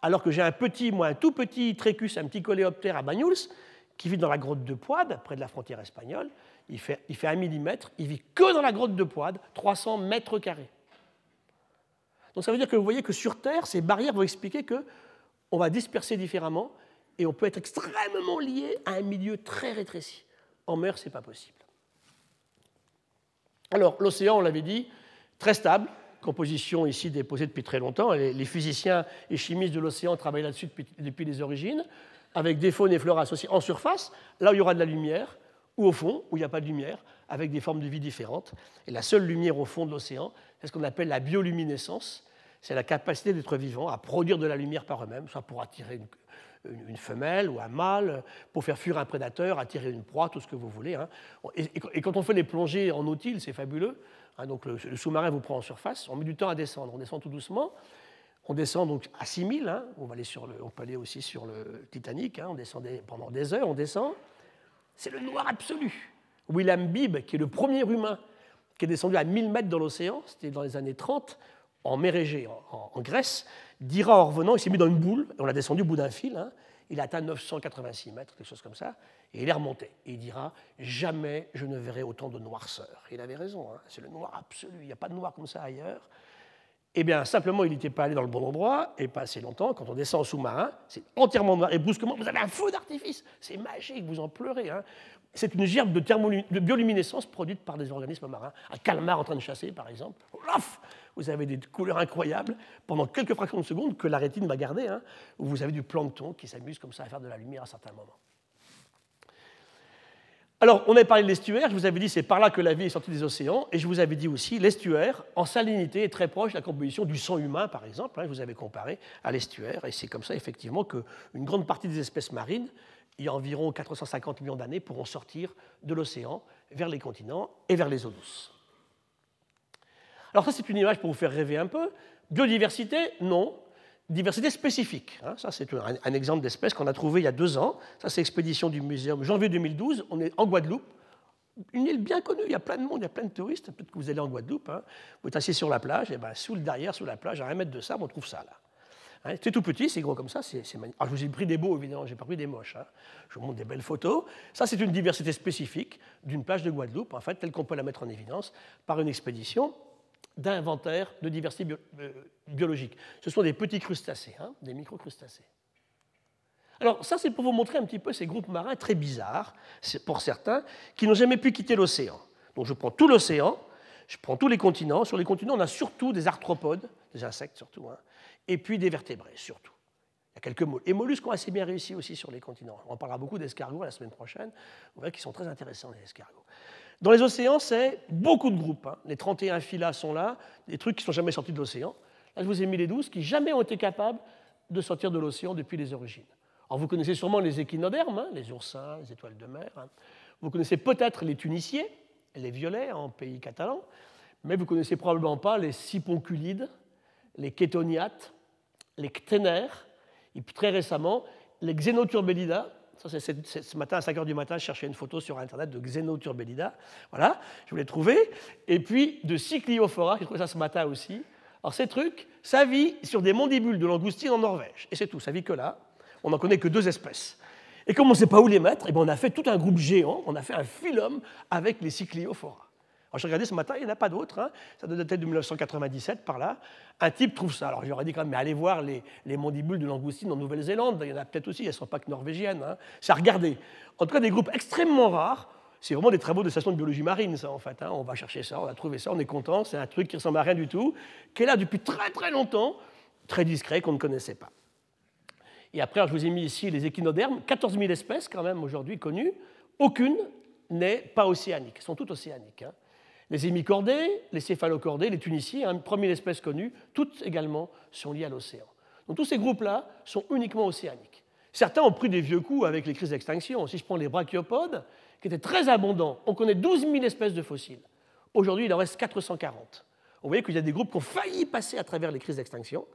Alors que j'ai un petit, moi, un tout petit trécus, un petit coléoptère à Banyuls, qui vit dans la grotte de Poide, près de la frontière espagnole. Il fait, il fait un millimètre, il vit que dans la grotte de Poide, 300 mètres carrés. Donc ça veut dire que vous voyez que sur Terre, ces barrières vont expliquer qu'on va disperser différemment et on peut être extrêmement lié à un milieu très rétréci. En mer, ce n'est pas possible. Alors, l'océan, on l'avait dit, très stable, composition ici déposée depuis très longtemps. Les, physiciens et chimistes de l'océan travaillent là-dessus depuis, les origines, avec des faunes et fleurs associées en surface, là où il y aura de la lumière, ou au fond, où il n'y a pas de lumière, avec des formes de vie différentes. Et la seule lumière au fond de l'océan, c'est ce qu'on appelle la bioluminescence. C'est la capacité d'être vivant à produire de la lumière par eux-mêmes, soit pour attirer une, femelle ou un mâle pour faire fuir un prédateur, attirer une proie, tout ce que vous voulez. Hein. Et, quand on fait les plongées en nautile, c'est fabuleux. Hein. donc le, sous-marin vous prend en surface, on met du temps à descendre, on descend tout doucement. On descend donc à 6000, hein. on, va aller peut aller aussi sur le Titanic, on descend pendant des heures, on descend. C'est le noir absolu. William Bibb, qui est le premier humain qui est descendu à 1000 mètres dans l'océan, c'était dans les années 30, en mer en Grèce, dira en revenant, il s'est mis dans une boule, on l'a descendu au bout d'un fil, hein. il a atteint 986 mètres, quelque chose comme ça, et il est remonté. Et il dira Jamais je ne verrai autant de noirceur. il avait raison, hein. c'est le noir absolu, il n'y a pas de noir comme ça ailleurs. Eh bien, simplement, il n'était pas allé dans le bon endroit, et pas assez longtemps. Quand on descend en sous-marin, c'est entièrement noir, et brusquement, vous avez un feu d'artifice. C'est magique, vous en pleurez. Hein. C'est une gerbe de, bioluminescence produite par des organismes marins. Un calmar en train de chasser, par exemple. vous avez des couleurs incroyables pendant quelques fractions de secondes que la rétine va garder, hein, où vous avez du plancton qui s'amuse comme ça à faire de la lumière à certains moments. Alors, on avait parlé de l'estuaire, je vous avais dit c'est par là que la vie est sortie des océans, et je vous avais dit aussi l'estuaire, en salinité, est très proche de la composition du sang humain, par exemple. Hein, je vous avais comparé à l'estuaire, et c'est comme ça, effectivement, qu'une grande partie des espèces marines il y a environ 450 millions d'années, pourront sortir de l'océan vers les continents et vers les eaux douces. Alors ça, c'est une image pour vous faire rêver un peu. Biodiversité, non. Diversité spécifique. Hein. ça, c'est un, exemple d'espèce qu'on a trouvé il y a deux ans. Ça, c'est expédition du muséum janvier 2012. On est en Guadeloupe. Une île bien connue, il y a plein de monde, il y a plein de touristes. Peut-être que vous allez en Guadeloupe. Hein. Vous êtes assis sur la plage, et ben, sous le derrière, sous la plage, à un mètre de sable, on trouve ça là. Hein, c'est tout petit, c'est gros comme ça, c'est magnifique. je vous ai pris des beaux, évidemment, j'ai pas pris des moches. Je vous montre des belles photos. Ça, c'est une diversité spécifique d'une plage de Guadeloupe, en fait, telle qu'on peut la mettre en évidence par une expédition d'inventaire de diversité euh, biologique. Ce sont des petits crustacés, hein, des microcrustacés. Alors ça, c'est pour vous montrer un petit peu ces groupes marins très bizarres, pour certains, qui n'ont jamais pu quitter l'océan. Donc je prends tout l'océan, je prends tous les continents. Sur les continents, on a surtout des arthropodes, des insectes surtout, hein, et puis des vertébrés surtout. Il y a quelques mollusques. Et mollusques ont assez bien réussi aussi sur les continents. On parlera beaucoup d'escargots la semaine prochaine. Vous verrez qu'ils sont très intéressants, les escargots. Dans les océans, c'est beaucoup de groupes. Hein. Les 31 filas sont là, des trucs qui ne sont jamais sortis de l'océan. Là, je vous ai mis les 12 qui jamais ont été capables de sortir de l'océan depuis les origines. Alors, vous connaissez sûrement les échinodermes, hein, les oursins, les étoiles de mer. Vous connaissez peut-être les tuniciers, les violets en pays catalan, mais vous connaissez probablement pas les siponculides, les kétoniates, les cténaires, et puis très récemment, les xénoturbellida. Ça, c'est ce matin à 5 h du matin, je cherchais une photo sur Internet de xénoturbellida. Voilà, je vous l'ai trouvé. Et puis de cycliophora, j'ai trouvé ça ce matin aussi. Alors ces trucs, ça vit sur des mandibules de langoustine en Norvège. Et c'est tout, ça vit que là. On n'en connaît que deux espèces. Et comme on ne sait pas où les mettre, et eh bien on a fait tout un groupe géant, on a fait un phylum avec les cycliophora. J'ai regardé ce matin, il n'y en a pas d'autres, hein. ça doit dater de 1997 par là. Un type trouve ça. Alors j'aurais dit quand même, mais allez voir les, mandibules de langoustine en Nouvelle-Zélande, il y en a peut-être aussi, elles ne sont pas que norvégiennes. Hein. C'est à regarder. En tout cas, des groupes extrêmement rares. C'est vraiment des travaux de station de biologie marine, ça, en fait. Hein. On va chercher ça, on a trouvé ça, on est content. C'est un truc qui ressemble à rien du tout, qui est là depuis très très longtemps, très discret, qu'on ne connaissait pas. Et après, je vous ai mis ici les échinodermes, 14 000 espèces quand même aujourd'hui connues. Aucune n'est pas océanique, elles sont toutes océaniques. Hein. Les hémicordés, les céphalocordés, les tuniciers, une hein, première espèce connue, toutes également sont liées à l'océan. Donc tous ces groupes-là sont uniquement océaniques. Certains ont pris des vieux coups avec les crises d'extinction. Si je prends les brachiopodes, qui étaient très abondants, on connaît 12 000 espèces de fossiles. Aujourd'hui, il en reste 440. Vous voyez qu'il y a des groupes qui ont failli passer à travers les crises d'extinction,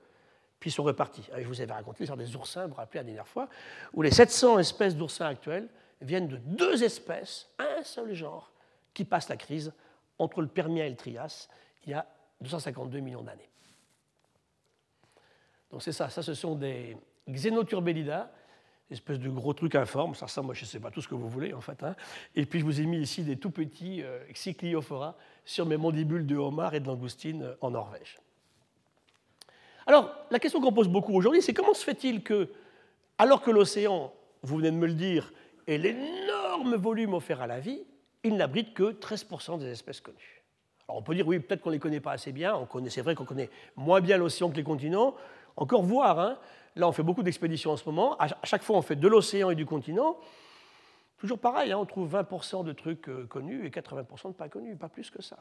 puis sont repartis. Je vous avais raconté l'histoire des oursins, vous vous rappelez la dernière fois, où les 700 espèces d'oursins actuels viennent de deux espèces, un seul genre, qui passent la crise entre le Permien et le Trias, il y a 252 millions d'années. Donc c'est ça, ça ce sont des Xenoturbellida, espèce de gros trucs informes, ça ressemble, je ne sais pas tout ce que vous voulez en fait. Hein. Et puis je vous ai mis ici des tout petits euh, Cycliophora sur mes mandibules de homard et de langoustine euh, en Norvège. Alors, la question qu'on pose beaucoup aujourd'hui, c'est comment se fait-il que, alors que l'océan, vous venez de me le dire, est l'énorme volume offert à la vie, il n'abrite que 13% des espèces connues. Alors on peut dire, oui, peut-être qu'on ne les connaît pas assez bien, c'est vrai qu'on connaît moins bien l'océan que les continents, encore voir, hein. là on fait beaucoup d'expéditions en ce moment, à chaque fois on fait de l'océan et du continent, toujours pareil, hein, on trouve 20% de trucs euh, connus et 80% de pas connus, pas plus que ça.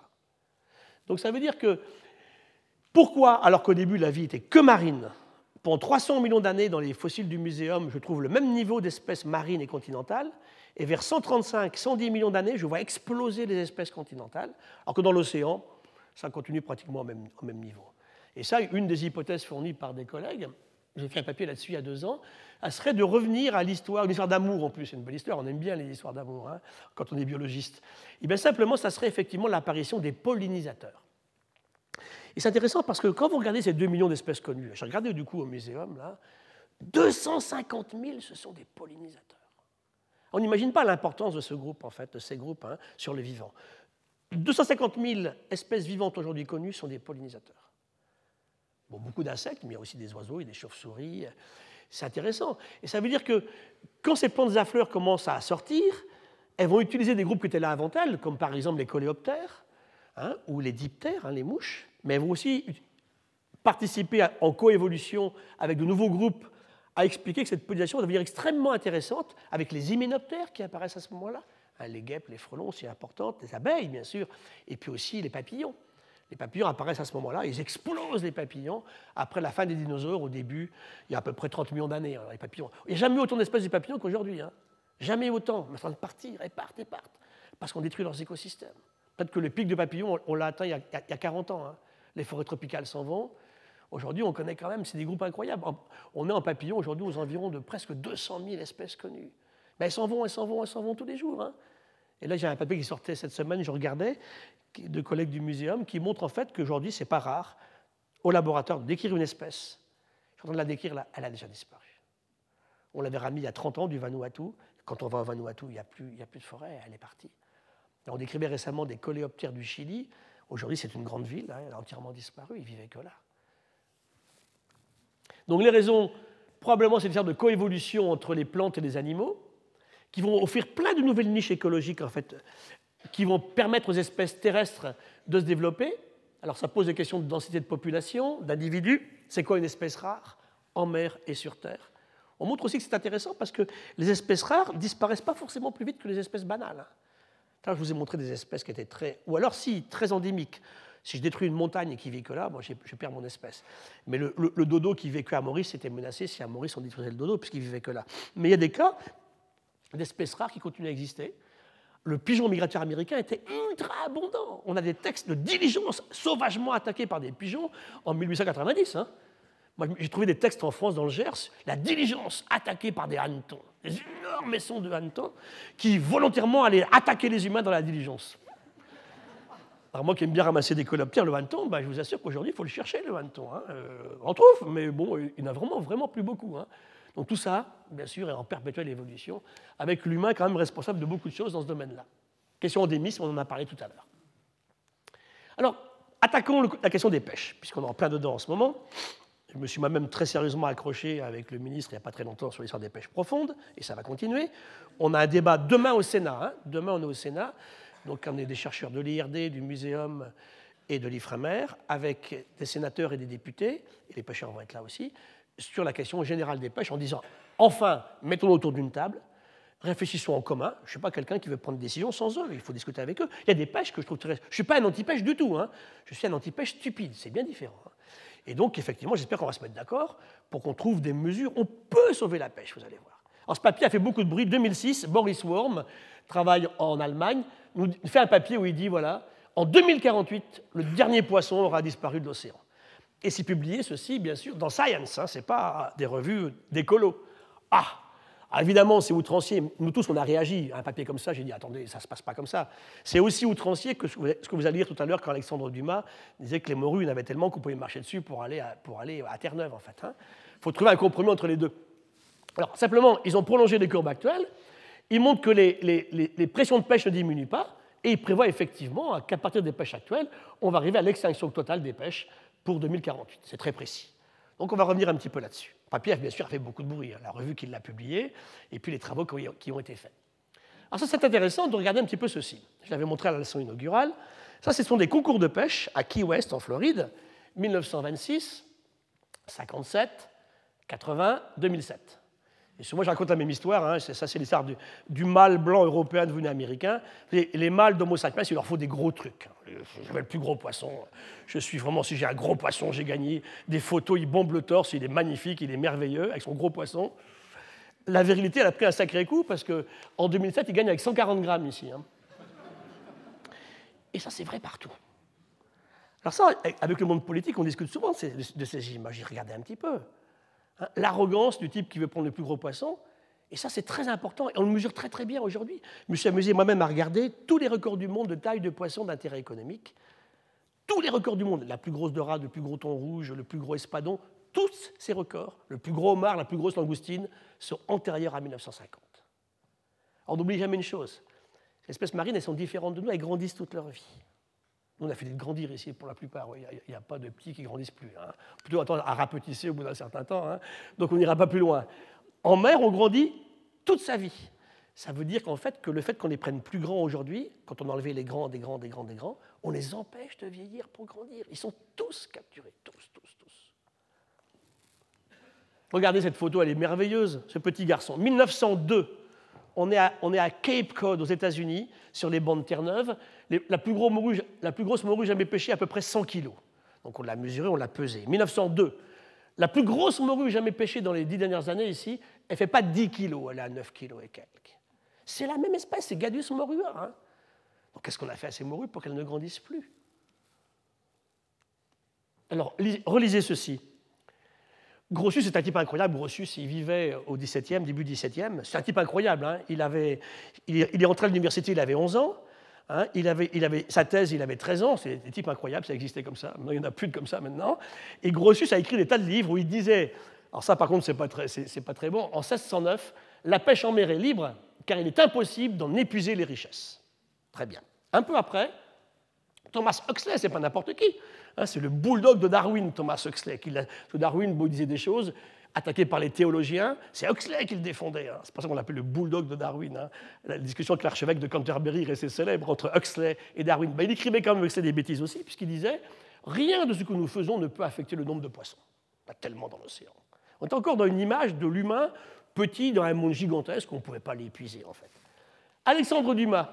Donc ça veut dire que pourquoi, alors qu'au début la vie était que marine, pendant 300 millions d'années dans les fossiles du muséum, je trouve le même niveau d'espèces marines et continentales, et vers 135, 110 millions d'années, je vois exploser les espèces continentales, alors que dans l'océan, ça continue pratiquement au même, au même, niveau. Et ça, une des hypothèses fournies par des collègues, j'ai fait un papier là-dessus il y a deux ans, serait de revenir à l'histoire, une histoire d'amour en plus, c'est une belle histoire, on aime bien les histoires d'amour hein, quand on est biologiste. Et bien simplement, ça serait effectivement l'apparition des pollinisateurs. Et c'est intéressant parce que quand vous regardez ces 2 millions d'espèces connues, j'ai regardé du coup au muséum, là, 250 000, ce sont des pollinisateurs. On n'imagine pas l'importance de ce groupe, en fait, de ces groupes hein, sur les vivants. 250 000 espèces vivantes aujourd'hui connues sont des pollinisateurs. Bon, beaucoup d'insectes, mais il y a aussi des oiseaux et des chauves-souris. C'est intéressant. Et ça veut dire que quand ces plantes à fleurs commencent à sortir, elles vont utiliser des groupes qui étaient là avant elles, comme par exemple les coléoptères hein, ou les diptères, hein, les mouches, mais elles vont aussi participer en coévolution avec de nouveaux groupes à expliquer que cette pollinisation va devenir extrêmement intéressante avec les hyménoptères qui apparaissent à ce moment-là, hein, les guêpes, les frelons, c'est important, les abeilles bien sûr, et puis aussi les papillons. Les papillons apparaissent à ce moment-là, ils explosent les papillons après la fin des dinosaures au début, il y a à peu près 30 millions d'années. Hein, les papillons. Il n'y a jamais autant d'espèces de papillons qu'aujourd'hui. Hein. Jamais autant. Ils sont en train de partir, et partent, et partent, parce qu'on détruit leurs écosystèmes. Peut-être que le pic de papillons, on l'a atteint il y, a, 40 ans. Les forêts tropicales s'en vont, Aujourd'hui, on connaît quand même, c'est des groupes incroyables. On est en papillon aujourd'hui aux environs de presque 200 000 espèces connues. Mais elles s'en vont, elles s'en vont, elles s'en vont tous les jours. Hein. Et là, j'ai un papier qui sortait cette semaine, je regardais, de collègues du muséum, qui montre en fait qu'aujourd'hui, c'est pas rare au laboratoire de décrire une espèce. Je suis en train de la décrire là, elle a déjà disparu. On l'avait ramenée il y a 30 ans du Vanuatu. Quand on va au Vanuatu, il n'y a, plus, a plus de forêt, elle est partie. on décrivait récemment des coléoptères du Chili. Aujourd'hui, c'est une grande ville, hein, elle a entièrement disparu, ils vivaient que là. Donc les raisons Probablement, c'est une sorte de coévolution entre les plantes et les animaux, qui vont offrir plein de nouvelles niches écologiques, en fait, qui vont permettre aux espèces terrestres de se développer. Alors, ça pose des questions de densité de population, d'individus. C'est quoi une espèce rare en mer et sur Terre? On montre aussi que c'est intéressant parce que les espèces rares disparaissent pas forcément plus vite que les espèces banales. Je vous ai montré des espèces qui étaient très, ou alors si, très endémiques. Si je détruis une montagne et qui vit que là, moi, je perds mon espèce. Mais le, dodo qui vivait à Maurice était menacé si à Maurice on détruisait le dodo puisqu'il vivait que là. Mais il y a des cas d'espèces rares qui continuent à exister. Le pigeon migrateur américain était ultra abondant. On a des textes de diligences sauvagement attaquées par des pigeons en 1890. Hein. Moi, j'ai trouvé des textes en France, dans le Gers, la diligence attaquée par des hannetons, des énormes maisons de hannetons qui volontairement allaient attaquer les humains dans la diligence. Alors moi qui aime bien ramasser des coloptères, le hanneton, bah, je vous assure qu'aujourd'hui, il faut le chercher, le hanneton. Hein. Euh, on trouve, mais bon, il n'y en a vraiment, vraiment plus beaucoup. Hein. Donc tout ça, bien sûr, est en perpétuelle évolution, avec l'humain quand même responsable de beaucoup de choses dans ce domaine-là. Question endémisme, on en a parlé tout à l'heure. Alors, attaquons la question des pêches, puisqu'on est en plein dedans en ce moment. Je me suis moi-même très sérieusement accroché avec le ministre il n'y a pas très longtemps sur l'histoire des pêches profondes, et ça va continuer. On a un débat demain au Sénat. Hein. Demain, on est au Sénat donc on est des chercheurs de l'IRD, du Muséum et de l'IFREMER, avec des sénateurs et des députés, et les pêcheurs vont être là aussi, sur la question générale des pêches en disant enfin, mettons autour d'une table, réfléchissons en commun. Je ne suis pas quelqu'un qui veut prendre des décisions sans eux, il faut discuter avec eux. Il y a des pêches que je trouve très. Je ne suis pas un anti-pêche du tout, hein. je suis un anti-pêche stupide, c'est bien différent. Hein. Et donc, effectivement, j'espère qu'on va se mettre d'accord pour qu'on trouve des mesures. On peut sauver la pêche, vous allez voir. Alors, ce papier a fait beaucoup de bruit. 2006, Boris Worm travaille en Allemagne nous fait un papier où il dit voilà, en 2048, le dernier poisson aura disparu de l'océan. Et c'est publié, ceci, bien sûr, dans Science, hein, ce n'est pas des revues d'écolo. Ah Évidemment, c'est outrancier. Nous tous, on a réagi à un papier comme ça. J'ai dit, attendez, ça ne se passe pas comme ça. C'est aussi outrancier que ce que vous allez lire tout à l'heure quand Alexandre Dumas disait que les morues, il y en avait tellement qu'on pouvait marcher dessus pour aller à, pour aller à Terre-Neuve, en fait. Il hein. faut trouver un compromis entre les deux. Alors, simplement, ils ont prolongé les courbes actuelles il montre que les, pressions de pêche ne diminuent pas, et il prévoit effectivement qu'à partir des pêches actuelles, on va arriver à l'extinction totale des pêches pour 2048. C'est très précis. Donc on va revenir un petit peu là-dessus. Papier, bien sûr, a fait beaucoup de bruit, hein, la revue qui l'a publié, et puis les travaux qui ont été faits. Alors ça, c'est intéressant de regarder un petit peu ceci. Je l'avais montré à la leçon inaugurale. Ça, ce sont des concours de pêche à Key West, en Floride, 1926, 57, 80, 2007. Et je raconte la même histoire. Hein, ça, c'est l'histoire du, du, mâle blanc européen devenu américain. Les, les mâles d'Homo sapiens, il leur faut des gros trucs. Je veux le plus gros poisson. Je suis vraiment, si j'ai un gros poisson, j'ai gagné. Des photos, il bombe le torse, il est magnifique, il est merveilleux avec son gros poisson. La virilité, elle a pris un sacré coup parce qu'en 2007, il gagne avec 140 grammes ici. Hein. Et ça, c'est vrai partout. Alors ça, avec le monde politique, on discute souvent de ces images. J'ai regardé un petit peu. L'arrogance du type qui veut prendre le plus gros poisson. Et ça, c'est très important. Et on le mesure très très bien aujourd'hui. Je me suis amusé moi-même à regarder tous les records du monde de taille de poisson d'intérêt économique. Tous les records du monde, la plus grosse dorade, le plus gros thon rouge, le plus gros espadon, tous ces records, le plus gros homard, la plus grosse langoustine, sont antérieurs à 1950. Alors n'oublie jamais une chose, ces espèces marines, elles sont différentes de nous, elles grandissent toute leur vie. On a fait de grandir ici pour la plupart. Il n'y a, pas de petits qui grandissent plus. Hein. Plutôt attendre à rapetisser au bout d'un certain temps. Hein. Donc on n'ira pas plus loin. En mer, on grandit toute sa vie. Ça veut dire qu'en fait, que le fait qu'on les prenne plus grands aujourd'hui, quand on a enlevé les grands, des grands, des grands, des grands, on les empêche de vieillir pour grandir. Ils sont tous capturés, tous, tous, tous. Regardez cette photo, elle est merveilleuse, ce petit garçon. 1902, on est, à, on est à Cape Cod aux États-Unis, sur les bancs de Terre-Neuve la, plus grosse morue jamais pêchée, à peu près 100 kg. Donc on l'a mesurée, on l'a pesée. 1902, la plus grosse morue jamais pêchée dans les dix dernières années ici, elle ne fait pas 10 kg, elle est à 9 kg et quelques. C'est la même espèce, c'est Gadus morua. Hein. Donc qu'est-ce qu'on a fait à ces morues pour qu'elles ne grandissent plus? Alors, relisez ceci. Grossus est un type incroyable. Grossus, il vivait au XVIIe, début XVIIe. C'est un type incroyable. Il, avait, il, est entré à l'université, il avait 11 ans. Hein, il, avait, sa thèse, il avait 13 ans, c'est des types incroyables, ça existait comme ça. il n'y en a plus de comme ça maintenant. Et Grossus a écrit des tas de livres où il disait, alors ça par contre, ce n'est pas, très, pas très bon, en 1609, la pêche en mer est libre car il est impossible d'en épuiser les richesses. Très bien. Un peu après, Thomas Huxley, c'est pas n'importe qui, hein, c'est le bulldog de Darwin, Thomas Huxley. Qui Darwin disait des choses, attaqué par les théologiens. C'est Huxley qui le défendait. Hein. C'est pour ça qu'on l'appelle le bulldog de Darwin. Hein. La discussion avec l'archevêque de Canterbury restait célèbre entre Huxley et Darwin. Ben, il écrivait quand même Huxley des bêtises aussi, puisqu'il disait Rien de ce que nous faisons ne peut affecter le nombre de poissons. A tellement dans l'océan. On est encore dans une image de l'humain petit dans un monde gigantesque, on ne pouvait pas l'épuiser en fait. Alexandre Dumas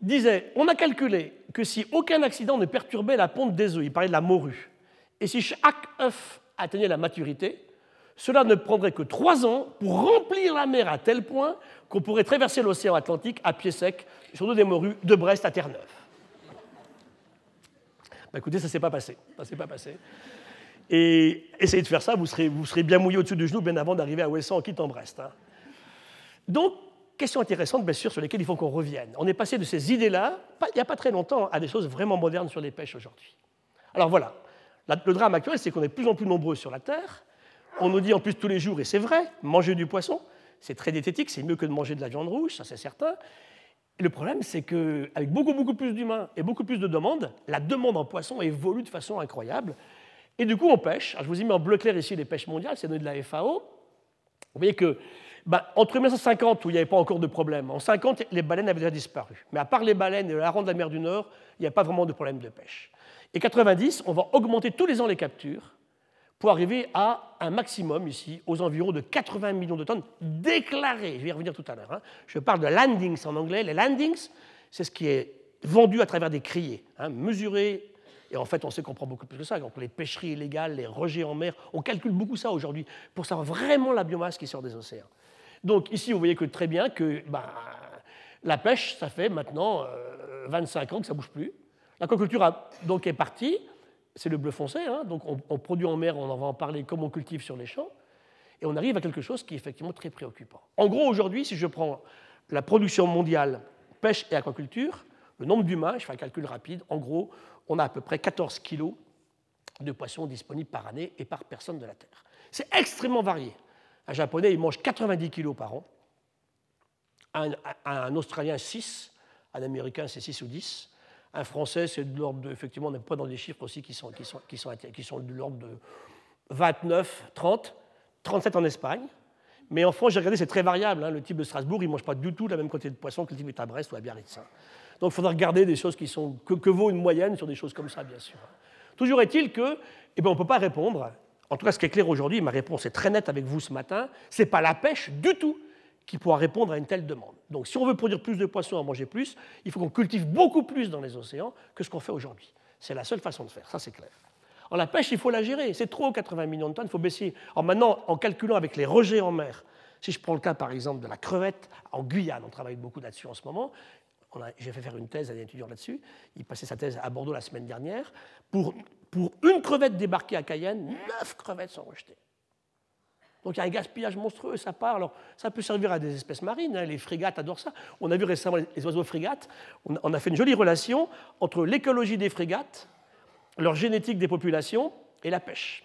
disait On a calculé que si aucun accident ne perturbait la ponte des œufs, il parlait de la morue, et si chaque œuf atteignait la maturité, cela ne prendrait que trois ans pour remplir la mer à tel point qu'on pourrait traverser l'océan Atlantique à pied sec sur des morues de Brest à Terre-Neuve. Bah, écoutez, ça ne s'est pas passé. Ça s'est pas passé. Et essayez de faire ça, vous serez, vous serez bien mouillé au-dessus du genou bien avant d'arriver à Ouessant en quittant Brest. Hein. Donc, question intéressante, bien sûr, sur lesquelles il faut qu'on revienne. On est passé de ces idées-là, il n'y a pas très longtemps, à des choses vraiment modernes sur les pêches aujourd'hui. Alors voilà, le drame actuel, c'est qu'on est de plus en plus nombreux sur la Terre. On nous dit en plus tous les jours, et c'est vrai, manger du poisson, c'est très diététique, c'est mieux que de manger de la viande rouge, ça c'est certain. le problème, c'est qu'avec beaucoup, beaucoup plus d'humains et beaucoup plus de demandes, la demande en poisson évolue de façon incroyable. Et du coup, on pêche. je vous ai mis en bleu clair ici les pêches mondiales, c'est donné de la FAO. Vous voyez que bah, entre 1950, où il n'y avait pas encore de problème, en 50, les baleines avaient déjà disparu. Mais à part les baleines et le hareng de la mer du Nord, il n'y a pas vraiment de problème de pêche. Et 90, on va augmenter tous les ans les captures pour arriver à un maximum ici, aux environs de 80 millions de tonnes déclarées. Je vais y revenir tout à l'heure. Hein. Je parle de landings en anglais. Les landings, c'est ce qui est vendu à travers des criers, hein, mesuré. Et en fait, on sait qu'on prend beaucoup plus que ça. Donc, les pêcheries illégales, les rejets en mer, on calcule beaucoup ça aujourd'hui pour savoir vraiment la biomasse qui sort des océans. Donc, ici, vous voyez que très bien que bah, la pêche, ça fait maintenant 25 euh, ans que ça ne bouge plus. L'aquaculture est partie, c'est le bleu foncé, hein. donc on, produit en mer, on en va en parler comme on cultive sur les champs, et on arrive à quelque chose qui est effectivement très préoccupant. En gros, aujourd'hui, si je prends la production mondiale pêche et aquaculture, le nombre d'humains, je fais un calcul rapide, en gros, on a à peu près 14 kilos de poissons disponibles par année et par personne de la Terre. C'est extrêmement varié. Un Japonais, il mange 90 kilos par an, un, Australien 6, un Américain c'est 6 ou 10, un Français, c'est de l'ordre de, effectivement, on n'est pas dans des chiffres aussi qui sont, qui sont, qui sont, qui sont de l'ordre de 29, 30, 37 en Espagne. Mais en France, j'ai regardé, c'est très variable. Hein. Le type de Strasbourg, il ne mange pas du tout la même quantité de poisson que le type est à Brest ou à Biarritz. Hein. Donc il faudra regarder des choses qui sont, que, vaut une moyenne sur des choses comme ça, bien sûr. Toujours est-il que, eh ben, on ne peut pas répondre. En tout cas, ce qui est clair aujourd'hui, ma réponse est très nette avec vous ce matin, ce n'est pas la pêche du tout qui pourra répondre à une telle demande. Donc si on veut produire plus de poissons, en manger plus, il faut qu'on cultive beaucoup plus dans les océans que ce qu'on fait aujourd'hui. C'est la seule façon de faire, ça c'est clair. En la pêche, il faut la gérer. C'est trop 80 millions de tonnes, il faut baisser. Alors maintenant, en calculant avec les rejets en mer, si je prends le cas par exemple de la crevette, en Guyane, on travaille beaucoup là-dessus en ce moment, j'ai fait faire une thèse à un étudiant là-dessus, il passait sa thèse à Bordeaux la semaine dernière, pour, pour une crevette débarquée à Cayenne, neuf crevettes sont rejetées. Donc il y a un gaspillage monstrueux, ça part. Alors ça peut servir à des espèces marines, hein, les frégates adorent ça. On a vu récemment les oiseaux frégates, on a fait une jolie relation entre l'écologie des frégates, leur génétique des populations et la pêche.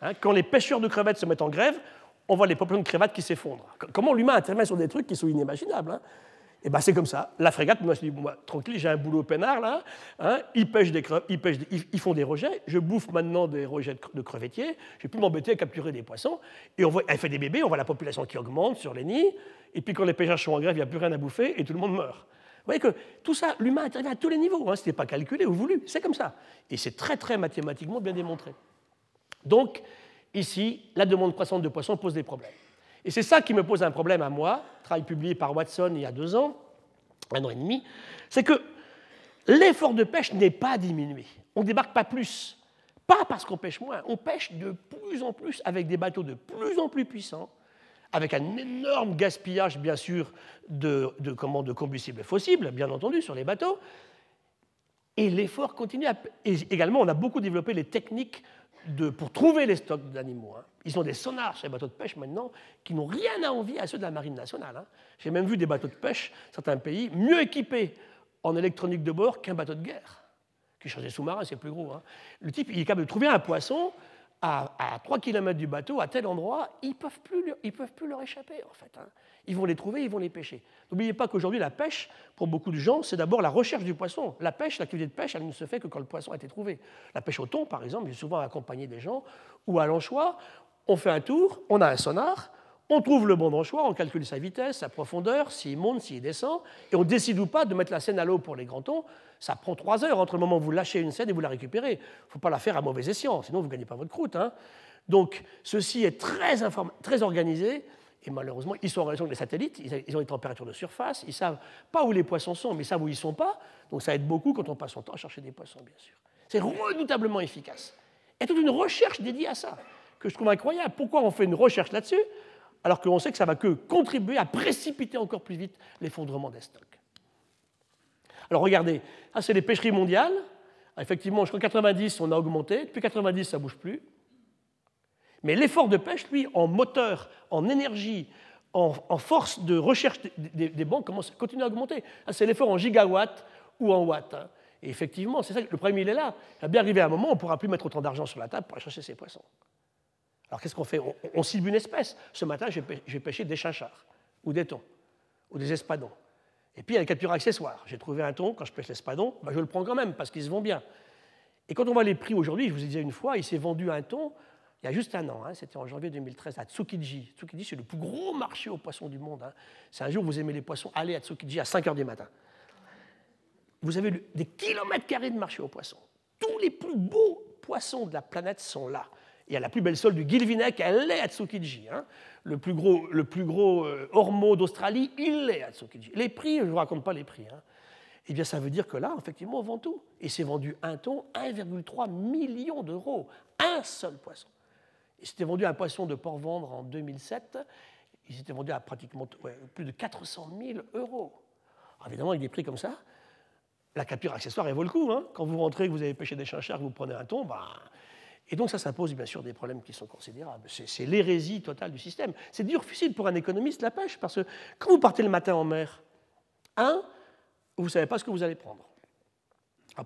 Hein, quand les pêcheurs de crevettes se mettent en grève, on voit les populations de crevettes qui s'effondrent. Comment l'humain intervient sur des trucs qui sont inimaginables hein et eh bien c'est comme ça. La frégate, moi je dis, bon, tranquille, j'ai un boulot peinard là. Hein, ils, pêchent des ils, pêchent ils, font des rejets. Je bouffe maintenant des rejets de crevettiers. Je vais plus m'embêter à capturer des poissons. Et on voit, elle fait des bébés, on voit la population qui augmente sur les nids. Et puis quand les pêcheurs sont en grève, il n'y a plus rien à bouffer et tout le monde meurt. Vous voyez que tout ça, l'humain intervient à tous les niveaux. Hein, Ce n'est pas calculé ou voulu, c'est comme ça. Et c'est très très mathématiquement bien démontré. Donc ici, la demande croissante de poissons pose des problèmes. Et c'est ça qui me pose un problème à moi, travail publié par Watson il y a deux ans, un an et demi, c'est que l'effort de pêche n'est pas diminué. On ne débarque pas plus. Pas parce qu'on pêche moins, on pêche de plus en plus avec des bateaux de plus en plus puissants, avec un énorme gaspillage, bien sûr, de, de, de combustibles fossiles, bien entendu, sur les bateaux. Et l'effort continue. Et également, on a beaucoup développé les techniques pour trouver les stocks d'animaux. Hein. Ils ont des sonars sur les bateaux de pêche maintenant qui n'ont rien à envier à ceux de la marine nationale. Hein. J'ai même vu des bateaux de pêche, certains pays, mieux équipés en électronique de bord qu'un bateau de guerre. Qui change des sous-marins, c'est plus gros. Hein. Le type, il est capable de trouver un poisson à, 3 km du bateau, à tel endroit, ils ne peuvent plus leur échapper, en fait. Ils vont les trouver, ils vont les pêcher. N'oubliez pas qu'aujourd'hui, la pêche, pour beaucoup de gens, c'est d'abord la recherche du poisson. La pêche, l'activité de pêche, elle ne se fait que quand le poisson a été trouvé. La pêche au thon, par exemple, est souvent accompagnée des gens, ou à l'anchois, on fait un tour, on a un sonar, on trouve le bon anchois, on calcule sa vitesse, sa profondeur, s'il monte, s'il descend, et on décide ou pas de mettre la scène à l'eau pour les grands thons. Ça prend trois heures entre le moment où vous lâchez une scène et vous la récupérez. Il ne faut pas la faire à mauvais escient, sinon vous ne gagnez pas votre croûte. Hein. Donc ceci est très, très organisé, et malheureusement, ils sont en relation avec les satellites, ils ont des températures de surface, ils savent pas où les poissons sont, mais ils savent où ils ne sont pas. Donc ça aide beaucoup quand on passe son temps à chercher des poissons, bien sûr. C'est redoutablement efficace. A toute une recherche dédiée à ça, que je trouve incroyable. Pourquoi on fait une recherche là-dessus alors qu'on sait que ça va que contribuer à précipiter encore plus vite l'effondrement des stocks? Alors regardez, ça c'est les pêcheries mondiales. Effectivement, jusqu'en 90, on a augmenté. Depuis 90, ça ne bouge plus. Mais l'effort de pêche, lui, en moteur, en énergie, en, force de recherche des, banques, commence, continue à augmenter. C'est l'effort en gigawatts ou en watts. Hein. Et effectivement, c'est ça, le problème, il est là. Il va bien arriver un moment où on ne pourra plus mettre autant d'argent sur la table pour aller chercher ces poissons. Alors qu'est-ce qu'on fait? On, cible une espèce. Ce matin, j'ai pêché des chinchards, ou des thons, ou des espadons. Et puis il y a les captures accessoires. J'ai trouvé un thon, quand je pêche l'espadon, ben, je le prends quand même, parce qu'ils se vont bien. Et quand on voit les prix aujourd'hui, je vous ai dit une fois, il s'est vendu un thon il y a juste un an, hein, c'était en janvier 2013, à Tsukiji. Tsukiji, c'est le plus gros marché aux poissons du monde. Hein. C'est un jour où vous aimez les poissons, allez à Tsukiji à 5 h du matin. Vous avez des kilomètres carrés de marché aux poissons. Tous les plus beaux poissons de la planète sont là. Il y a la plus belle sole du Gilvinek, elle est à Tsukiji. Hein. Le plus gros, le plus gros euh, d'Australie, il est à Tsukiji. Les prix, je ne vous raconte pas les prix. Hein. Eh bien, ça veut dire que là, effectivement, on vend tout. Et c'est vendu un ton, 1,3 million d'euros. Un seul poisson. Il s'était vendu un poisson de Port-Vendre en 2007. Il s'était vendu à pratiquement plus de 400 000 euros. évidemment, avec des prix comme ça, la capture accessoire, elle vaut le coup. Hein. Quand vous rentrez, que vous avez pêché des chinchards, que vous prenez un ton, bah, et donc ça, ça pose bien sûr des problèmes qui sont considérables. C'est l'hérésie totale du système. C'est difficile pour un économiste la pêche, parce que quand vous partez le matin en mer, un, vous ne savez pas ce que vous allez prendre.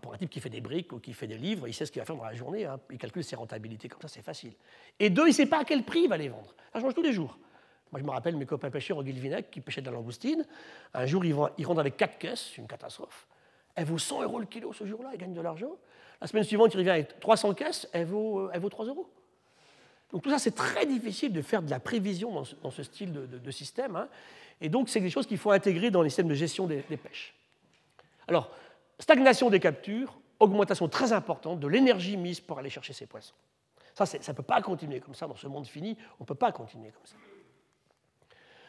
Pour un type qui fait des briques ou qui fait des livres, il sait ce qu'il va faire dans la journée, hein. il calcule ses rentabilités, comme ça c'est facile. Et deux, il ne sait pas à quel prix il va les vendre. Ça change tous les jours. Moi, je me rappelle mes copains pêcheurs au Guilvinec qui pêchaient de la langoustine. Un jour, ils, ils rentrent avec quatre caisses, une catastrophe. Elle vaut 100 euros le kilo ce jour-là, ils gagnent de l'argent. La semaine suivante, il revient avec 300 caisses, elle vaut, euh, elle vaut 3 euros. Donc tout ça, c'est très difficile de faire de la prévision dans ce, style de, système. Hein. Et donc, c'est des choses qu'il faut intégrer dans les systèmes de gestion des, pêches. Alors, stagnation des captures, augmentation très importante de l'énergie mise pour aller chercher ces poissons. Ça, ça ne peut pas continuer comme ça dans ce monde fini. On ne peut pas continuer comme ça.